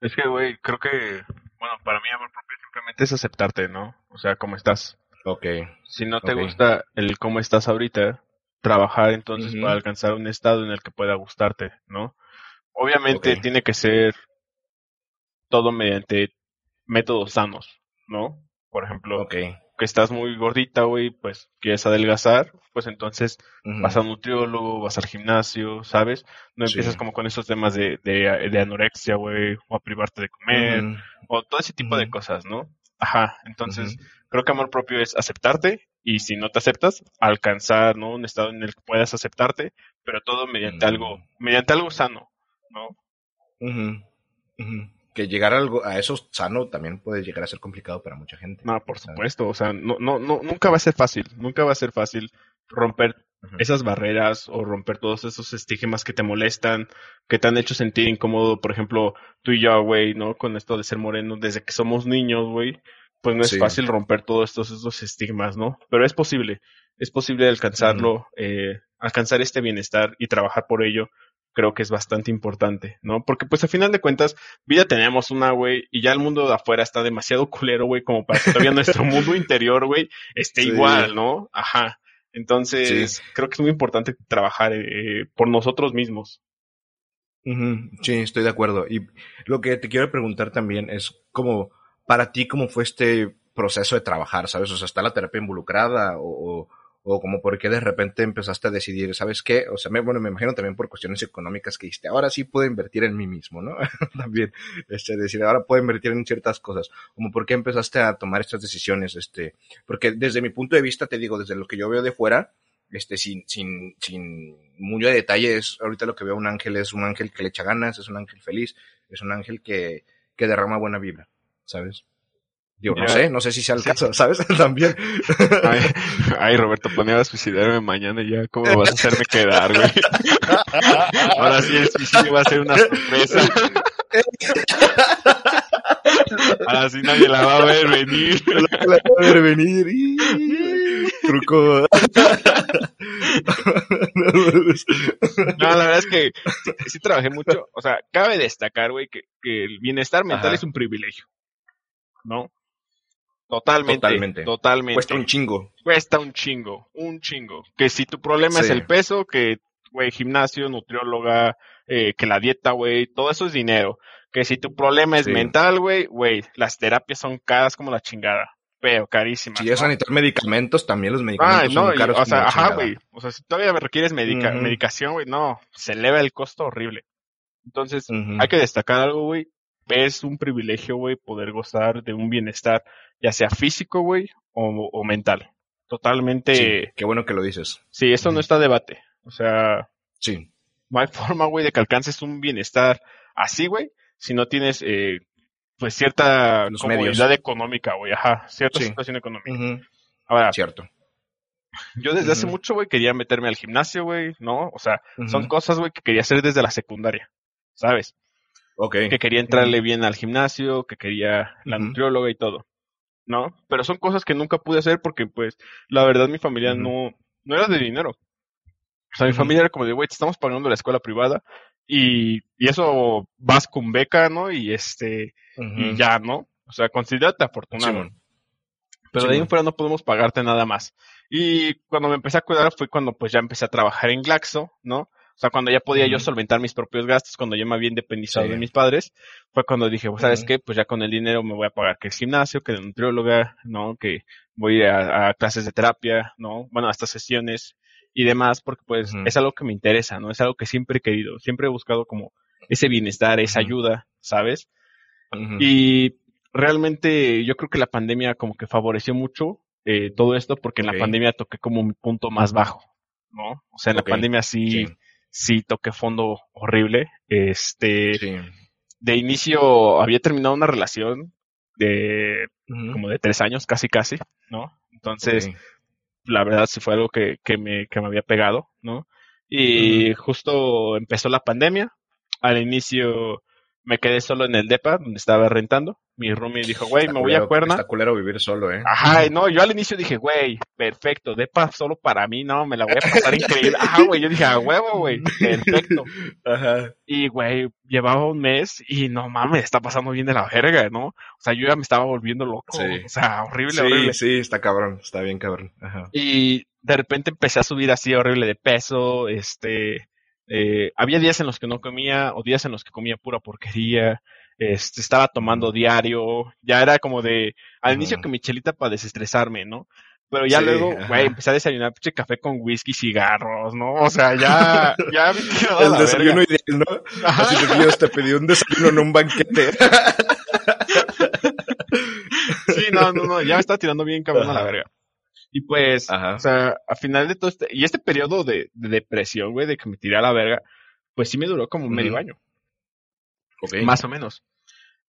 Es que, güey, creo que, bueno, para mí amor propio simplemente es aceptarte, ¿no? O sea, cómo estás. Ok. Si no te gusta el cómo estás ahorita, trabajar entonces para alcanzar un estado en el que pueda gustarte, ¿no? Obviamente tiene que ser todo mediante métodos sanos, ¿no? Por ejemplo, Ok. Que estás muy gordita, güey, pues quieres adelgazar, pues entonces vas a un nutriólogo, vas al gimnasio, ¿sabes? No Sí. empiezas como con esos temas de, de, de anorexia, güey, o a privarte de comer, o todo ese tipo de cosas, ¿no? Ajá, entonces. Creo que amor propio es aceptarte y si no te aceptas, alcanzar, ¿no? Un estado en el que puedas aceptarte, pero todo mediante algo, mediante algo sano, ¿no? Que llegar a, algo, a eso sano también puede llegar a ser complicado para mucha gente. No, por supuesto, o sea, no, no, no, nunca va a ser fácil, nunca va a ser fácil romper esas barreras o romper todos esos estigmas que te molestan, que te han hecho sentir incómodo, por ejemplo, tú y yo, güey, ¿no? Con esto de ser moreno, desde que somos niños, güey, pues no es Sí. fácil romper todos estos, estos estigmas, ¿no? Pero es posible, es posible alcanzarlo, eh, alcanzar este bienestar y trabajar por ello. Creo que es bastante importante, ¿no? Porque pues a final de cuentas, vida tenemos una, güey, y ya el mundo de afuera está demasiado [LAUGHS] culero, güey, como para que todavía nuestro mundo [LAUGHS] interior, güey, esté Sí. igual, ¿no? Ajá. Entonces, creo que es muy importante trabajar eh, por nosotros mismos. Sí, estoy de acuerdo. Y lo que te quiero preguntar también es como, para ti, ¿cómo fue este proceso de trabajar? ¿Sabes? O sea, ¿está la terapia involucrada? O, o, o como por qué de repente empezaste a decidir, ¿sabes qué? O sea, me, bueno, me imagino también por cuestiones económicas que dijiste, ahora sí puedo invertir en mí mismo, ¿no? [LAUGHS] también, este, decir, ahora puedo invertir en ciertas cosas. Como por qué empezaste a tomar estas decisiones, este, porque desde mi punto de vista, te digo, desde lo que yo veo de fuera, este, sin, sin, sin mucho de detalle, es, ahorita lo que veo un ángel es un ángel que le echa ganas, es un ángel feliz, es un ángel que, que derrama buena vibra, ¿sabes? Digo, no Ya. sé, no sé si sea el Sí. caso, ¿sabes? [LAUGHS] También. Ay, ay, Roberto, planeaba suicidarme mañana y ya. ¿Cómo me vas a hacerme quedar, güey? [LAUGHS] Ahora sí el suicidio va a ser una sorpresa. Ahora sí nadie la va a ver venir. [LAUGHS] la acabo de ver venir. Truco. No, la verdad es que sí, sí trabajé mucho. O sea, cabe destacar, güey, que, que el bienestar mental Ajá. es un privilegio. ¿No? Totalmente. Totalmente. Totalmente. Cuesta un chingo. Cuesta un chingo, un chingo. Que si tu problema es el peso, que, güey, gimnasio, nutrióloga, eh, que la dieta, güey, todo eso es dinero. Que si tu problema es Sí. mental, güey, güey, las terapias son caras como la chingada. Pero carísimas. Si es ¿no? a necesitar medicamentos, también los Ah, medicamentos no, son y- caros. o como sea, ajá, güey. O sea, si todavía requieres medica- medicación, güey, no, se eleva el costo horrible. Entonces, hay que destacar algo, güey. Es un privilegio, güey, poder gozar de un bienestar, ya sea físico, güey, o, o mental. Totalmente. Sí, Sí, qué bueno que lo dices. esto no está a debate. O sea, Sí. no hay [LAUGHS] forma, güey, de que alcances un bienestar así, güey, si no tienes, eh, pues, cierta Los comodidad medios. económica, güey, ajá, cierta Sí. situación económica. Ahora, Cierto. yo desde hace mucho, güey, quería meterme al gimnasio, güey, ¿no? O sea, son cosas, güey, que quería hacer desde la secundaria, ¿sabes? Ok. Que quería entrarle bien al gimnasio, que quería la nutrióloga y todo, ¿no? Pero son cosas que nunca pude hacer porque, pues, la verdad, mi familia no, no era de dinero. O sea, mi familia era como de, güey, te estamos pagando la escuela privada y, y eso vas con beca, ¿no? Y este, y ya, ¿no? O sea, considérate afortunado. Simón. Pero de ahí en fuera no podemos pagarte nada más. Y cuando me empecé a cuidar fue cuando pues ya empecé a trabajar en Glaxo, ¿no? O sea, cuando ya podía yo solventar mis propios gastos, cuando ya me había independizado Sí. de mis padres, fue cuando dije, pues, ¿sabes Ujú. qué? Pues ya con el dinero me voy a pagar que el gimnasio, que de nutrióloga, ¿no? Que voy a, a clases de terapia, ¿no? Bueno, a estas sesiones y demás, porque pues es algo que me interesa, ¿no? Es algo que siempre he querido, siempre he buscado como ese bienestar, esa ayuda, ¿sabes? Y realmente yo creo que la pandemia como que favoreció mucho eh, todo esto porque en la pandemia toqué como mi punto más bajo, ¿no? O sea, en la pandemia sí, Sí. Sí toqué fondo horrible. Este, Sí. de inicio había terminado una relación de como de tres años, casi casi, ¿no? Entonces, la verdad sí fue algo que, que me, que me había pegado, ¿no? Y justo empezó la pandemia. Al inicio me quedé solo en el DEPA donde estaba rentando. Mi roomie dijo, güey, me voy a Cuerna. Está culero vivir solo, ¿eh? Ajá, no, yo al inicio dije, güey, perfecto, DEPA solo para mí, no, me la voy a pasar increíble. Ajá, güey, yo dije, a huevo, güey, perfecto. [LAUGHS] Ajá. Y, güey, llevaba un mes y no mames, está pasando bien de la verga, ¿no? O sea, yo ya me estaba volviendo loco. Sí. O sea, horrible, Sí, horrible. sí, está cabrón. Está bien cabrón. Ajá. Y de repente empecé a subir así horrible de peso, este, eh, había días en los que no comía o días en los que comía pura porquería, este, estaba tomando diario, ya era como de, al inicio que mi chelita para desestresarme, ¿no? Pero ya Sí, luego, güey, empecé a desayunar pinche café con whisky, cigarros, ¿no? O sea, ya, [LAUGHS] ya me El desayuno verga. ideal, ¿no? Así de Dios te pedí un desayuno en un banquete. [LAUGHS] Sí, no, no, no, ya me estaba tirando bien cabrón a la verga. Y pues, Ajá. o sea, a final de todo este, y este periodo de, de depresión, güey, de que me tiré a la verga, pues sí me duró como medio año, más o menos.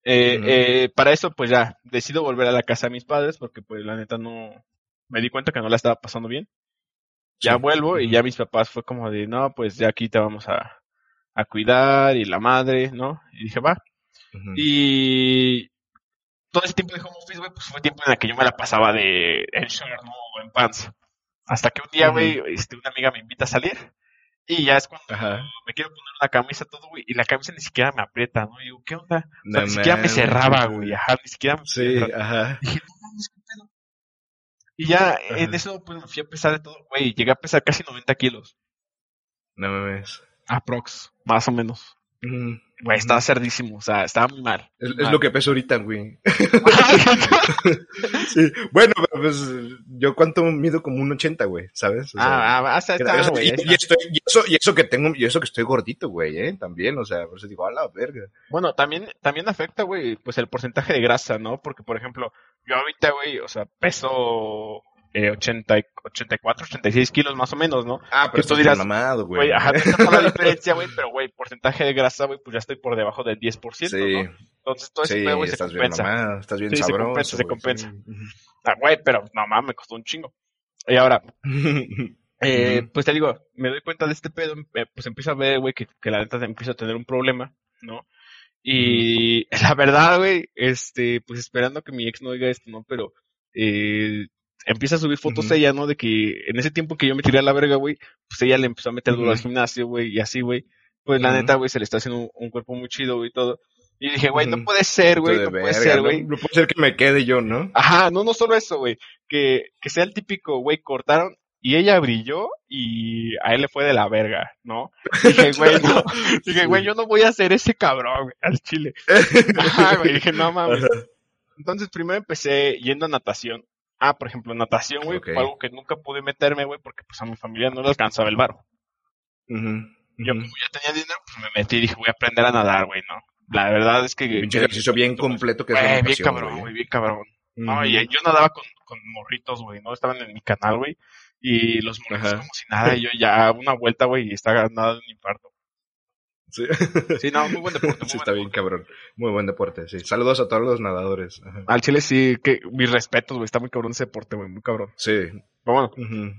Eh, eh, para eso, pues ya, decido volver a la casa de mis padres, porque pues la neta no, me di cuenta que no la estaba pasando bien. Ya Sí. vuelvo y ya mis papás fue como de, no, pues ya aquí te vamos a, a cuidar y la madre, ¿no? Y dije, va. Y todo ese tiempo de home office, güey, pues fue tiempo en el que yo me la pasaba de en short, ¿no? O en pants. Hasta que un día, güey, este, una amiga me invita a salir. Y ya es cuando Ajá. me quiero poner una camisa, todo, güey. Y la camisa ni siquiera me aprieta, ¿no? Y digo, ¿qué onda? O sea, No ni siquiera me cerraba, güey. Ajá, ni siquiera me Sí, cerraba. ajá. Dije, no mames, qué pedo. Y ya en eso, pues me fui a pesar de todo, güey. Llegué a pesar casi 90 kilos. No mames. Aprox, más o menos. Güey, estaba cerdísimo, o sea, estaba muy mal. Es, lo que peso ahorita, güey. [LAUGHS] Sí. Bueno, pero pues yo cuánto mido como un 80, güey, ¿sabes? O sea, ah, ah, hasta está, güey. y, estoy- y eso, y eso que tengo, y eso que estoy gordito, güey, eh, también, o sea, por eso digo, a la verga. Bueno, también, también afecta, güey, pues el porcentaje de grasa, ¿no? Porque, por ejemplo, yo ahorita, güey, o sea, peso eh, 80, y- 84, 86 kilos más o menos, ¿no? Ah, pero tú dirás, mamado, güey. Ajá, no la [LAUGHS] diferencia, güey, pero, güey, porcentaje de grasa, güey, pues ya estoy por debajo del 10%, Sí, ¿no? Entonces, todo ese sí, pedo, güey, se estás bien compensa. mamado, estás bien Sí, se sabroso. compensa, se compensa. sí. Ah, güey, pero, no mames, me costó un chingo. Y ahora, [LAUGHS] eh, pues te digo, me doy cuenta de este pedo, eh, pues empiezo a ver, güey, que, que la neta empiezo a tener un problema, ¿no? Y [LAUGHS] la verdad, güey, este, pues esperando que mi ex no oiga esto, ¿no? Pero, eh, empieza a subir fotos ella, ¿no? De que en ese tiempo que yo me tiré a la verga, güey, pues ella le empezó a meter duro al gimnasio, güey, y así, güey. Pues la neta, güey, se le está haciendo un, un cuerpo muy chido, güey, y todo. Y dije, güey, no puede ser, güey, no puede ser, no- güey. No, puede ser que me quede yo, ¿no? Ajá, no, no solo eso, güey. Que, que sea el típico, güey, cortaron y ella brilló y a él le fue de la verga, ¿no? [LAUGHS] Dije, güey, no. [LAUGHS] Dije, güey, yo no voy a ser ese cabrón, güey, al chile. [LAUGHS] Ajá, güey, dije, no mames. Entonces primero empecé yendo a natación. Ah, por ejemplo, natación, güey, algo que nunca pude meterme, güey, porque pues a mi familia no le alcanzaba el varo. Ujú, Yo como ya tenía dinero, pues me metí y dije, voy a aprender a nadar, güey, ¿no? La verdad es que... Pinche ejercicio bien completo que es bien cabrón, güey. bien cabrón. No, y yo nadaba con, con morritos, güey, ¿no? Estaban en mi canal, güey. Y los morritos Ajá. como si nada, y yo ya una vuelta, güey, y estaba nada de un infarto. Sí. Sí, no, muy buen deporte, [LAUGHS] muy Sí, buen está bien, cabrón. Muy buen deporte, sí. Saludos a todos los nadadores. Ajá. Al chile sí, que mis respetos, güey, está muy cabrón ese deporte, güey, muy cabrón. Sí. Pero bueno,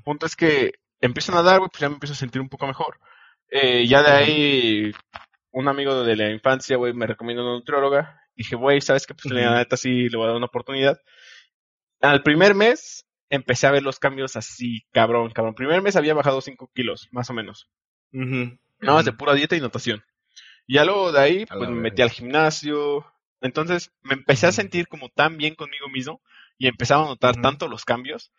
punto es que empiezo a nadar, güey, pues ya me empiezo a sentir un poco mejor. Eh, ya de ahí, un amigo de la infancia, güey, me recomienda una nutrióloga. Dije, güey, ¿sabes qué? Pues Ujú. la neta sí le voy a dar una oportunidad. Al primer mes, empecé a ver los cambios así, cabrón, cabrón. Primer mes había bajado 5 kilos, más o menos. Ujú. Nada más de pura dieta y natación. Y ya luego de ahí, pues me metí al gimnasio. Entonces me empecé a sentir como tan bien conmigo mismo y empezaba a notar tanto los cambios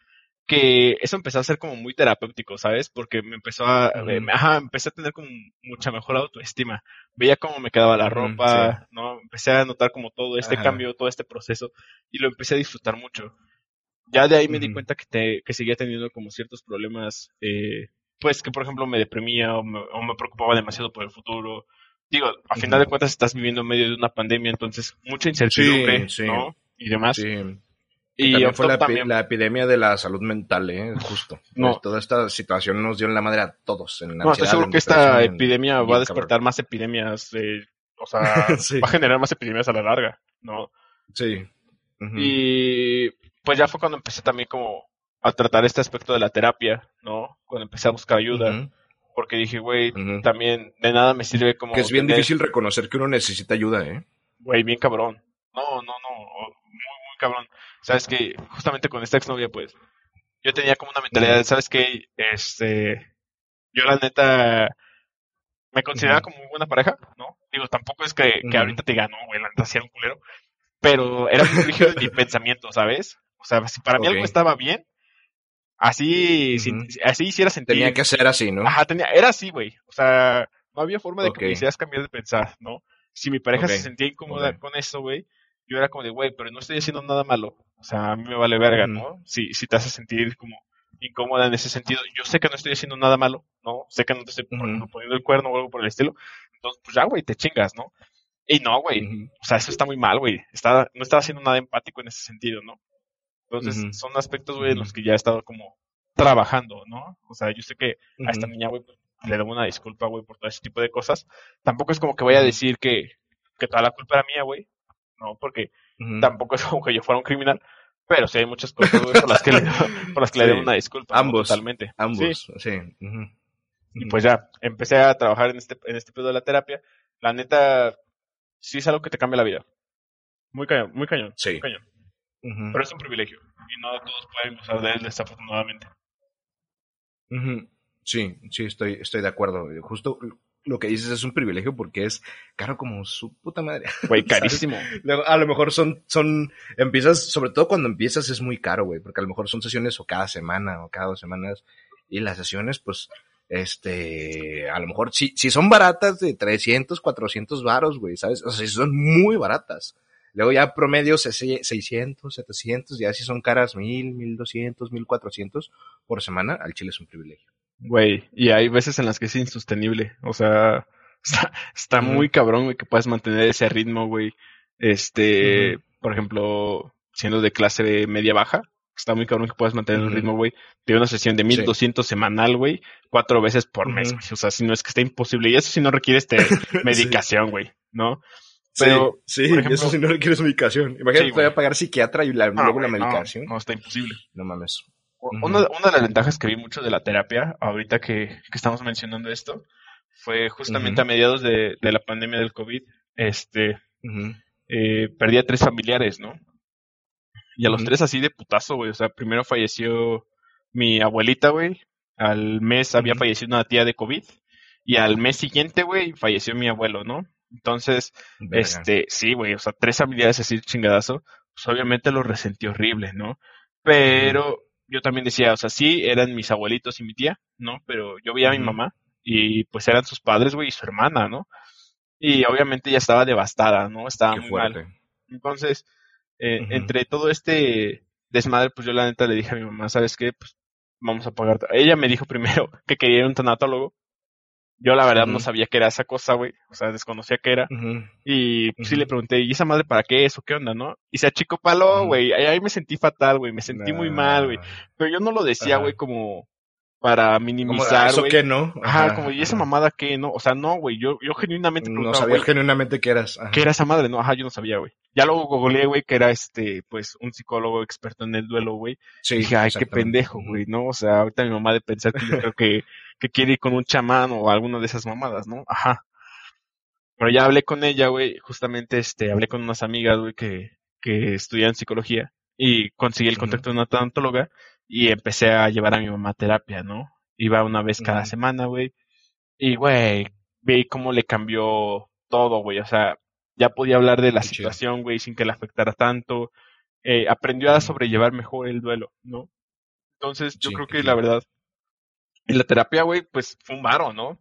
que eso empezó a ser como muy terapéutico, ¿sabes? Porque me empezó a, eh, ajá, empecé a tener como mucha mejor autoestima. Veía cómo me quedaba la ropa, ¿no? Empecé a notar como todo este cambio, todo este proceso y lo empecé a disfrutar mucho. Ya de ahí me di cuenta que, te, que seguía teniendo como ciertos problemas, eh, pues que por ejemplo me deprimía o me, o me preocupaba demasiado por el futuro. Digo, a final de cuentas estás viviendo en medio de una pandemia, entonces mucha incertidumbre, Sí, sí. ¿no? Y demás. Sí. Y también fue la, también- la epidemia de la salud mental, ¿eh? Justo. [LAUGHS] No. Toda esta situación nos dio en la madre a todos. En No, estoy seguro que esta depresión, en- epidemia va a despertar más epidemias, eh, o sea, [LAUGHS] Sí. va a generar más epidemias a la larga, ¿no? Sí. Ujú. Y pues ya fue cuando empecé también como a tratar este aspecto de la terapia, ¿no? Cuando empecé a buscar ayuda, porque dije, güey, también de nada me sirve como... Que es bien tener- difícil reconocer que uno necesita ayuda, ¿eh? Güey, bien cabrón. No, no, no, muy, muy cabrón. Sabes que justamente con esta exnovia, pues, yo tenía como una mentalidad, de, ¿sabes qué? Este, yo la neta me consideraba como muy buena pareja, ¿no? Digo, tampoco es que, que ahorita te ganó, güey, la neta hacía un culero, pero era muy rígido en mi [LAUGHS] pensamiento, ¿sabes? O sea, si para mí algo estaba bien, así, así hiciera sentir. Tenía que ser así, ¿no? Ajá, tenía, era así, güey. O sea, no había forma de que me hicieras cambiar de pensar, ¿no? Si mi pareja se sentía incómoda con eso, güey, yo era como de, güey, pero no estoy haciendo nada malo. O sea, a mí me vale verga. ¿no? Si, si te hace sentir como incómoda en ese sentido, yo sé que no estoy haciendo nada malo, ¿no? Sé que no te estoy poniendo el cuerno o algo por el estilo. Entonces, pues ya, güey, te chingas, ¿no? Y no, güey. O sea, eso está muy mal, güey. Está, no estaba haciendo nada empático en ese sentido, ¿no? Entonces, son aspectos, güey, en los que ya he estado como trabajando, ¿no? O sea, yo sé que a esta niña, güey, pues, le debo una disculpa, güey, por todo ese tipo de cosas. Tampoco es como que voy a decir que, que toda la culpa era mía, güey. No, porque tampoco es [LAUGHS] como que yo fuera un criminal. Pero sí hay muchas cosas, güey, por las que le, [LAUGHS] [LAUGHS] por las que le debo una disculpa. Ambos. Totalmente. Ambos, sí. Y pues ya, empecé a trabajar en este, en este pedo de la terapia. La neta, sí es algo que te cambia la vida. Muy cañón, muy cañón. Sí. Muy cañón. Pero es un privilegio. Y no todos pueden gozar de él, desafortunadamente. Sí, sí, estoy, estoy de acuerdo. Justo lo que dices es un privilegio porque es caro como su puta madre. Güey, [LAUGHS] carísimo. a lo mejor son, son, empiezas, sobre todo cuando empiezas es muy caro, güey, porque a lo mejor son sesiones o cada semana o cada dos semanas y las sesiones, pues, este, a lo mejor si, si son baratas de 300, 400 varos, güey, ¿sabes? O sea, si son muy baratas. Luego ya promedio 600, 700, ya si son caras 1000, 1200, 1400 por semana, al chile es un privilegio. Güey, y hay veces en las que es insostenible. O sea, [LAUGHS] está, muy cabrón, güey, que puedas mantener ese ritmo, güey. Este, por ejemplo, siendo de clase media baja, está muy cabrón que puedas mantener el ritmo, güey, de una sesión de 1200 semanal, güey, cuatro veces por mes, O sea, si no es que está imposible. Y eso si no requiere este [LAUGHS] medicación, güey, ¿no? Pero, sí, eso si no requieres medicación. Imagínate que voy a pagar psiquiatra y la, luego la medicación. No, está imposible. No mames. Una, una, de las ventajas que vi mucho de la terapia, ahorita que, que estamos mencionando esto, fue justamente a mediados de, de, la pandemia del COVID, este, eh, perdí a tres familiares, ¿no? Y a los tres así de putazo, güey. O sea, primero falleció mi abuelita, güey. Al mes había fallecido una tía de COVID. Y al mes siguiente, güey, falleció mi abuelo, ¿no? Entonces, este, sí, güey, o sea, tres familiares así chingadazo, pues obviamente lo resentí horrible, ¿no? Pero yo también decía, o sea, sí, eran mis abuelitos y mi tía, ¿no? Pero yo veía a mi mamá y pues eran sus padres, güey, y su hermana, ¿no? Y obviamente ella estaba devastada, ¿no? Estaba muy mal. Entonces, eh, entre todo este desmadre, pues yo la neta le dije a mi mamá, ¿sabes qué? Pues vamos a pagar. Ella me dijo primero [LAUGHS] que quería ir a un tanatólogo yo la verdad no sabía qué era esa cosa, güey. O sea, desconocía qué era. Y pues, sí le pregunté, ¿y esa madre para qué es o qué onda, no? Y se achicó palo, güey. Ahí, me sentí fatal, güey. Me sentí muy mal, güey. Pero yo no lo decía, güey, como para minimizar, ¿Eso qué no? Ajá, como, ¿y esa mamada qué, no? O sea, no, güey. Yo, yo genuinamente No sabía genuinamente qué eras. ¿Qué era esa madre? No, ajá, yo no sabía, güey. Ya luego googleé, güey, que era este, pues, un psicólogo experto en el duelo, güey. Sí. Y dije, ay, qué pendejo, güey, ¿no? O sea, ahorita mi mamá de pensar que yo creo que que quiere ir con un chamán o alguna de esas mamadas, ¿no? Ajá. Pero ya hablé con ella, güey, justamente este, hablé con unas amigas, güey, que, que estudian psicología y conseguí el contacto de una tantóloga y empecé a llevar a mi mamá a terapia, ¿no? Iba una vez cada semana, güey. Y, güey, vi cómo le cambió todo, güey. O sea, ya podía hablar de la situación, güey, sin que le afectara tanto. Eh, aprendió a sobrellevar mejor el duelo, ¿no? Entonces, yo creo que la verdad, y la terapia, güey, pues fue un varo, ¿no?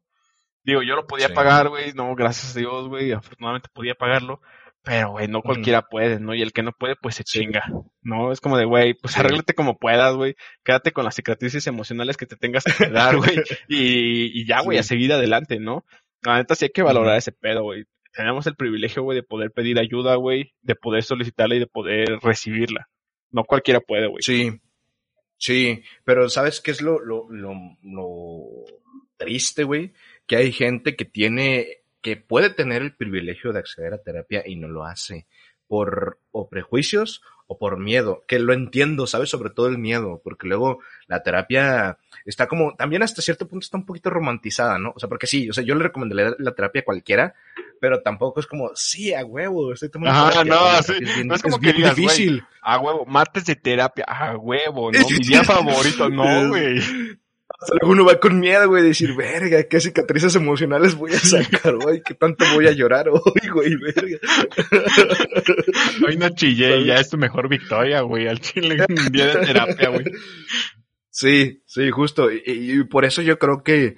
Digo, yo lo podía pagar, güey, no, gracias a Dios, güey, afortunadamente podía pagarlo, pero, güey, no cualquiera puede, ¿no? Y el que no puede, pues se chinga, ¿no? Es como de, güey, pues arréglate como puedas, güey, quédate con las cicatrices emocionales que te tengas que quedar, güey, [LAUGHS] y, y ya, güey, a seguir adelante, ¿no? La neta sí hay que valorar ese pedo, güey. Tenemos el privilegio, güey, de poder pedir ayuda, güey, de poder solicitarla y de poder recibirla. No cualquiera puede, güey. Sí, Sí, pero ¿sabes qué es lo, lo, lo, lo triste, güey? Que hay gente que tiene, que puede tener el privilegio de acceder a terapia y no lo hace por o prejuicios o por miedo, que lo entiendo, ¿sabes? Sobre todo el miedo, porque luego la terapia está como, también hasta cierto punto está un poquito romantizada, ¿no? O sea, porque sí, o sea, yo le recomendaría la terapia a cualquiera, pero tampoco es como, sí, a huevo, estoy tomando Ah, no, sí. no es como que digas, difícil. a huevo, martes de terapia, a huevo, ¿no? [LAUGHS] Mi día favorito, no, güey. Luego uno va con miedo, güey, decir, verga, qué cicatrices emocionales voy a sacar hoy, qué tanto voy a llorar hoy, güey, verga. Hoy no chillé, ya es tu mejor victoria, güey, al chile un día de terapia, güey. Sí, sí, justo. y por eso yo creo que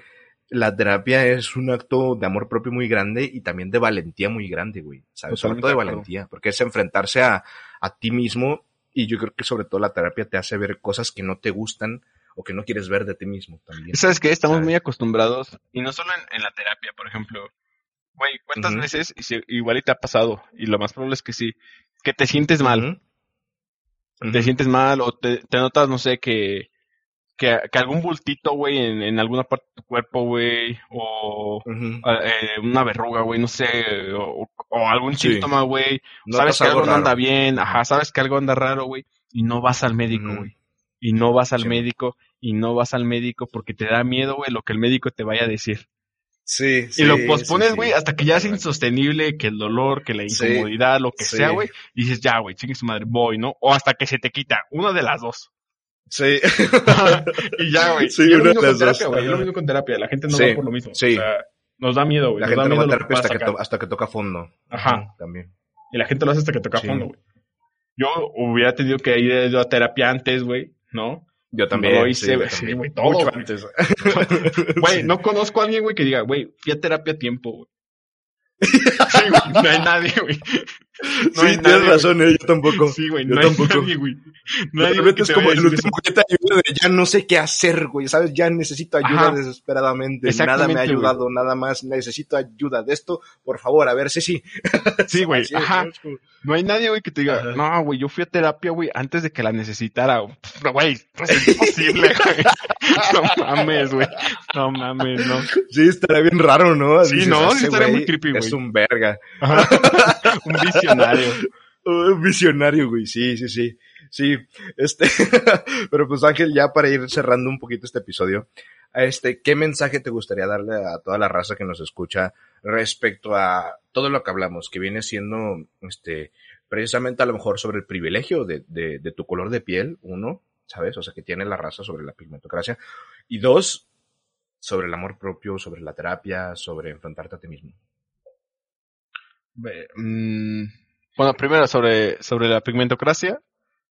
la terapia es un acto de amor propio muy grande y también de valentía muy grande, güey. ¿Sabes? Sobre todo de valentía, porque es enfrentarse a, a ti mismo y yo creo que sobre todo la terapia te hace ver cosas que no te gustan o que no quieres ver de ti mismo también. ¿Sabes qué? Estamos muy acostumbrados, y no solo en, la terapia, por ejemplo. Güey, ¿cuántas veces, y igual y te ha pasado, y lo más probable es que sí, que te sientes mal? te sientes mal o te, te notas, no sé, que, que, que algún bultito, güey, en, en alguna parte de tu cuerpo, güey, o eh, una verruga, güey, no sé, o, o algún Sí. síntoma, güey, sabes que algo no raro. anda bien, ajá, sabes que algo anda raro, güey, y no vas al médico, güey. Y no vas al Sí. médico, y no vas al médico porque te da miedo, güey, lo que el médico te vaya a decir. Sí, y lo sí, pospones, sí, güey, sí. hasta que ya es insostenible, que el dolor, que la Sí. incomodidad, lo que Sí. sea, güey, y dices, ya, güey, chingue su madre, voy, ¿no? O hasta que se te quita, una de las dos. Sí. [LAUGHS] y ya, güey. Sí, una de las terapia, dos. es lo mismo con terapia, la gente no Sí, va por lo mismo. sí. O sea, nos da miedo, güey, La nos da gente no miedo va a terapia hasta que, hasta que toca fondo. Ajá. También. Y la gente lo hace hasta que toca Sí. fondo, güey. Yo hubiera tenido que ir a terapia antes, güey, ¿no? Yo también. Lo hice, [LAUGHS] sí, güey, todo, Mucho antes. [LAUGHS] Güey, Sí. no conozco a alguien, güey, que diga, güey, fui a terapia a tiempo, güey. [LAUGHS] Sí, güey, no hay nadie, güey. No sí, nadie, tienes güey. razón, eh, yo tampoco. Sí, güey, Yo no hay tampoco. nadie, güey. De Nadie, güey, que es como el último que te ayuda de ya no sé qué hacer, güey, ¿sabes? Ya necesito ayuda Ajá. desesperadamente. Nada me ha güey. ayudado, nada más. Necesito ayuda de esto. Por favor, a ver, sí, sí. [LAUGHS] Sí, güey, es, ajá. ¿no? Es No hay nadie, güey, que te diga, Ajá. no, güey, yo fui a terapia, güey, antes de que la necesitara. Pff, Güey, pues es imposible, [LAUGHS] güey. No mames, güey. No mames, no. Sí, estaría bien raro, ¿no? Sí, no, sí "Ese estaría muy güey creepy, Es güey". un verga. Ajá. [LAUGHS] [LAUGHS] Un visionario. Un visionario, güey. Sí, sí, sí. Sí, este, [LAUGHS] pero pues Ángel, ya para ir cerrando un poquito este episodio, este, ¿qué mensaje te gustaría darle a toda la raza que nos escucha respecto a todo lo que hablamos, que viene siendo, este, precisamente a lo mejor sobre el privilegio de, de, de tu color de piel, uno, ¿sabes? O sea, que tiene la raza sobre la pigmentocracia, y dos, sobre el amor propio, sobre la terapia, sobre enfrentarte a ti mismo. Mm, bueno, primero sobre, sobre la pigmentocracia.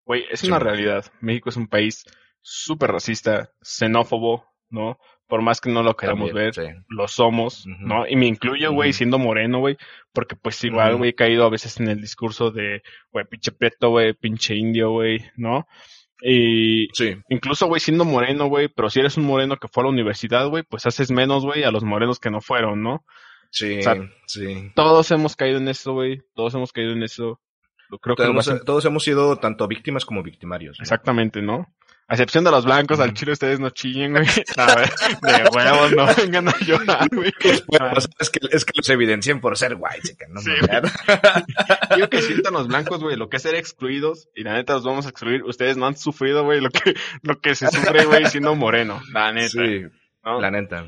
Güey, es Sí, una realidad. México es un país súper racista, xenófobo, ¿no? Por más que no lo queramos También, ver, sí. lo somos. ¿no? Y me incluyo, güey, siendo moreno, güey, porque pues igual, güey, he caído a veces en el discurso de, güey, pinche prieto, güey, pinche indio, güey, ¿no? Y Sí, incluso, güey, siendo moreno, güey, pero si eres un moreno que fue a la universidad, güey, pues haces menos, güey, a los morenos que no fueron, ¿no? Sí, O sea, sí. Todos hemos caído en eso, güey, todos hemos caído en eso. Creo que Todos hemos, más- todos hemos sido tanto víctimas como victimarios. ¿no? Exactamente, ¿no? A excepción de los blancos, al chile ustedes no chillen, güey. [LAUGHS] A ver, de huevos, no vengan a llorar, güey. [LAUGHS] Bueno, pues, es, que, es que los evidencian por ser white, ¿no? Sí. Digo [LAUGHS] que sientan los blancos, güey, lo que es ser excluidos, y la neta los vamos a excluir. Ustedes no han sufrido, güey, lo que, lo que se sufre, güey, siendo moreno. La neta. Sí, ¿no? la neta.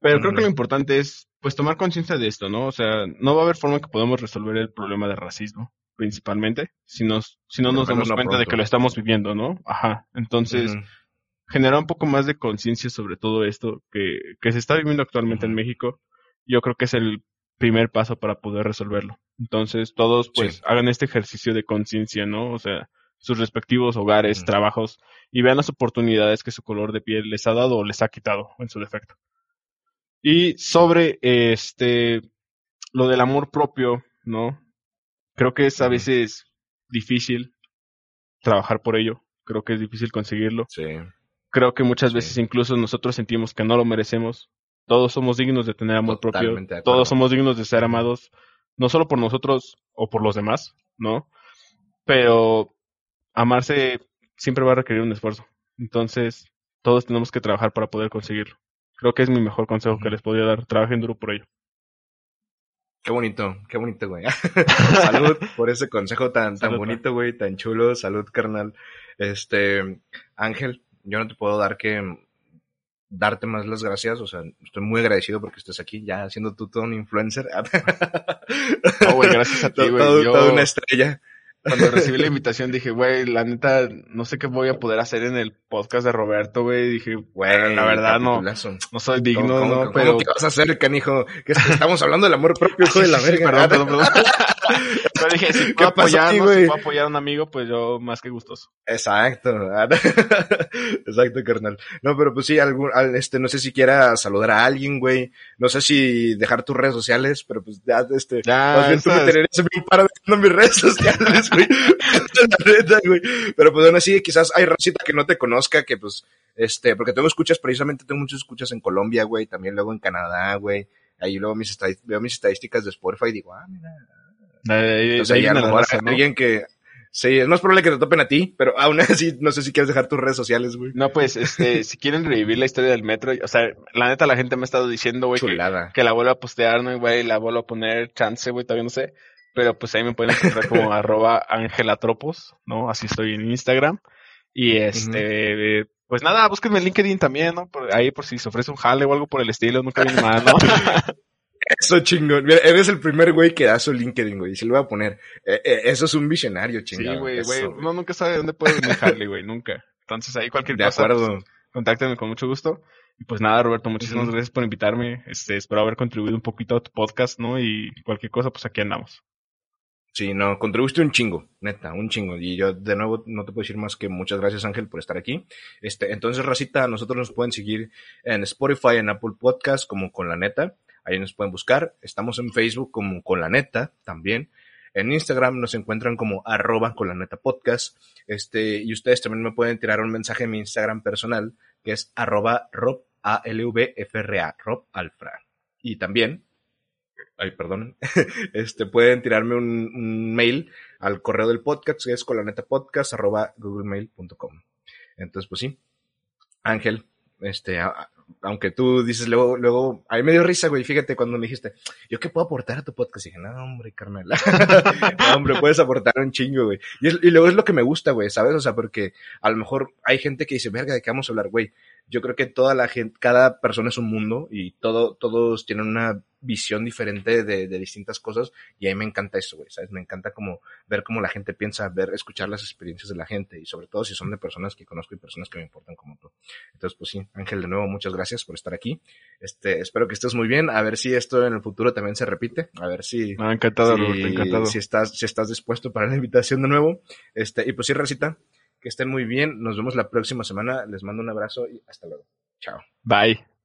Pero creo que lo importante es, pues, tomar conciencia de esto, ¿no? O sea, no va a haber forma que podamos resolver el problema de racismo, principalmente, si, nos, si no nos damos cuenta de que lo estamos viviendo, ¿no? Ajá. Entonces, Ujú. generar un poco más de conciencia sobre todo esto que, que se está viviendo actualmente en. México, yo creo que es el primer paso para poder resolverlo. Entonces, todos, pues, Sí. hagan este ejercicio de conciencia, ¿no? O sea, sus respectivos hogares, trabajos, y vean las oportunidades que su color de piel les ha dado o les ha quitado en su defecto. Y sobre este lo del amor propio, ¿no? Creo que es a veces difícil trabajar por ello. Creo que es difícil conseguirlo. Sí, Creo que muchas Sí. veces incluso nosotros sentimos que no lo merecemos. Todos somos dignos de tener amor propio. Totalmente acuerdo. Todos somos dignos de ser amados, no solo por nosotros o por los demás, ¿no? Pero amarse siempre va a requerir un esfuerzo. Entonces, todos tenemos que trabajar para poder conseguirlo. Creo que es mi mejor consejo que les podría dar. Trabajen duro por ello. qué bonito, qué bonito, güey. [LAUGHS] Salud por ese consejo tan, tan Salud, bonito, güey, tan chulo. Salud, carnal. Este, Ángel, yo no te puedo dar que darte más las gracias, o sea, estoy muy agradecido porque estés aquí, ya siendo tú todo un influencer. No, güey, gracias a [LAUGHS] ti, güey. todo- Yo- Toda una estrella. Cuando recibí la invitación dije, güey, la neta, no sé qué voy a poder hacer en el podcast de Roberto, güey. Dije, güey, la verdad no, no soy ¿Cómo, digno, cómo- no, cómo pero... que vas a hacer, canijo? Que es que estamos hablando del amor propio, hijo de la [LAUGHS] verga. perdón, perdón, perdón. Pero dije, si ¿Qué puedo si puedo apoyar a un amigo, pues yo más que gustoso. Exacto. [LAUGHS] Exacto, carnal. No, pero pues sí, algún, al- este, no sé si quiera saludar a alguien, güey. No sé si dejar tus redes sociales, pero pues ya, este, Ya, más bien tú me tenerías bien para dejando mis redes [LAUGHS] sociales, güey. [LAUGHS] La neta, güey. Pero pues aún así, quizás hay racita que no te conozca, que pues, este, porque tengo escuchas, precisamente tengo muchos escuchas en Colombia, güey, también luego en Canadá, güey. Ahí luego mis veo mis estadísticas de Spotify y digo, ah, mira. De Entonces, ahí ahí a raza, hay ¿no? alguien que, Sí, es más probable que te topen a ti, pero aún así no sé si quieres dejar tus redes sociales, güey. No, pues, este, [LAUGHS] si quieren revivir la historia del metro, o sea, la neta la gente me ha estado diciendo, güey, que, la vuelva a postear, ¿no? Y, güey, la vuelvo a poner chance, güey, todavía no sé. Pero pues ahí me pueden encontrar como [LAUGHS] arroba angelatropos, ¿no? Así estoy en Instagram. Y este, pues nada, búsquenme en LinkedIn también, ¿no? Por ahí por si se ofrece un jale o algo por el estilo, nunca viene mal, ¿no? [LAUGHS] Eso chingón. Mira, eres el primer güey que da su LinkedIn, güey. Y se lo voy a poner. Eh, eh, eso es un visionario, sí, chingón. güey, Eso, güey, uno nunca sabe dónde puede venir jale, güey, nunca. Entonces ahí cualquier De cosa, acuerdo. pues, contáctenme con mucho gusto. Y pues nada, Roberto, muchísimas gracias por invitarme. Este, espero haber contribuido un poquito a tu podcast, ¿no? Y cualquier cosa, pues aquí andamos. Sí, no, contribuiste un chingo, neta, un chingo. Y yo, de nuevo, no te puedo decir más que muchas gracias, Ángel, por estar aquí. Este, entonces, Racita, nosotros nos pueden seguir en Spotify, en Apple Podcast, como con la neta. Ahí nos pueden buscar. Estamos en Facebook como con la neta también. En Instagram nos encuentran como arroba con la neta podcast. Este, y ustedes también me pueden tirar un mensaje en mi Instagram personal, que es arroba rob, a l v f r a, rob alfra. Y también, ay, perdón, [LAUGHS] este, pueden tirarme un, mail al correo del podcast, que es colanetapodcast arroba googlemail.com. Entonces, pues sí. Ángel, este, aunque tú dices luego, luego, a mí me dio risa, güey, fíjate cuando me dijiste, ¿yo qué puedo aportar a tu podcast? Dije, no, hombre, carnal. [LAUGHS] no, hombre, puedes aportar un chingo, güey. Y, y luego es lo que me gusta, güey, ¿sabes? O sea, porque a lo mejor hay gente que dice, verga, ¿de qué vamos a hablar, güey? Yo creo que toda la gente, cada persona es un mundo y todo, todos tienen una visión diferente de, de distintas cosas y a mí me encanta eso, güey, ¿sabes? Me encanta como ver cómo la gente piensa, ver, escuchar las experiencias de la gente y sobre todo si son de personas que conozco y personas que me importan como tú. Entonces, pues sí, Ángel, de nuevo, muchas gracias por estar aquí. Este, espero que estés muy bien, a ver si esto en el futuro también se repite, a ver si, No, encantado, si, Roberto, encantado. si estás, si estás dispuesto para la invitación de nuevo. Este, y pues sí, Recita, que estén muy bien, nos vemos la próxima semana, les mando un abrazo y hasta luego. Chao. Bye.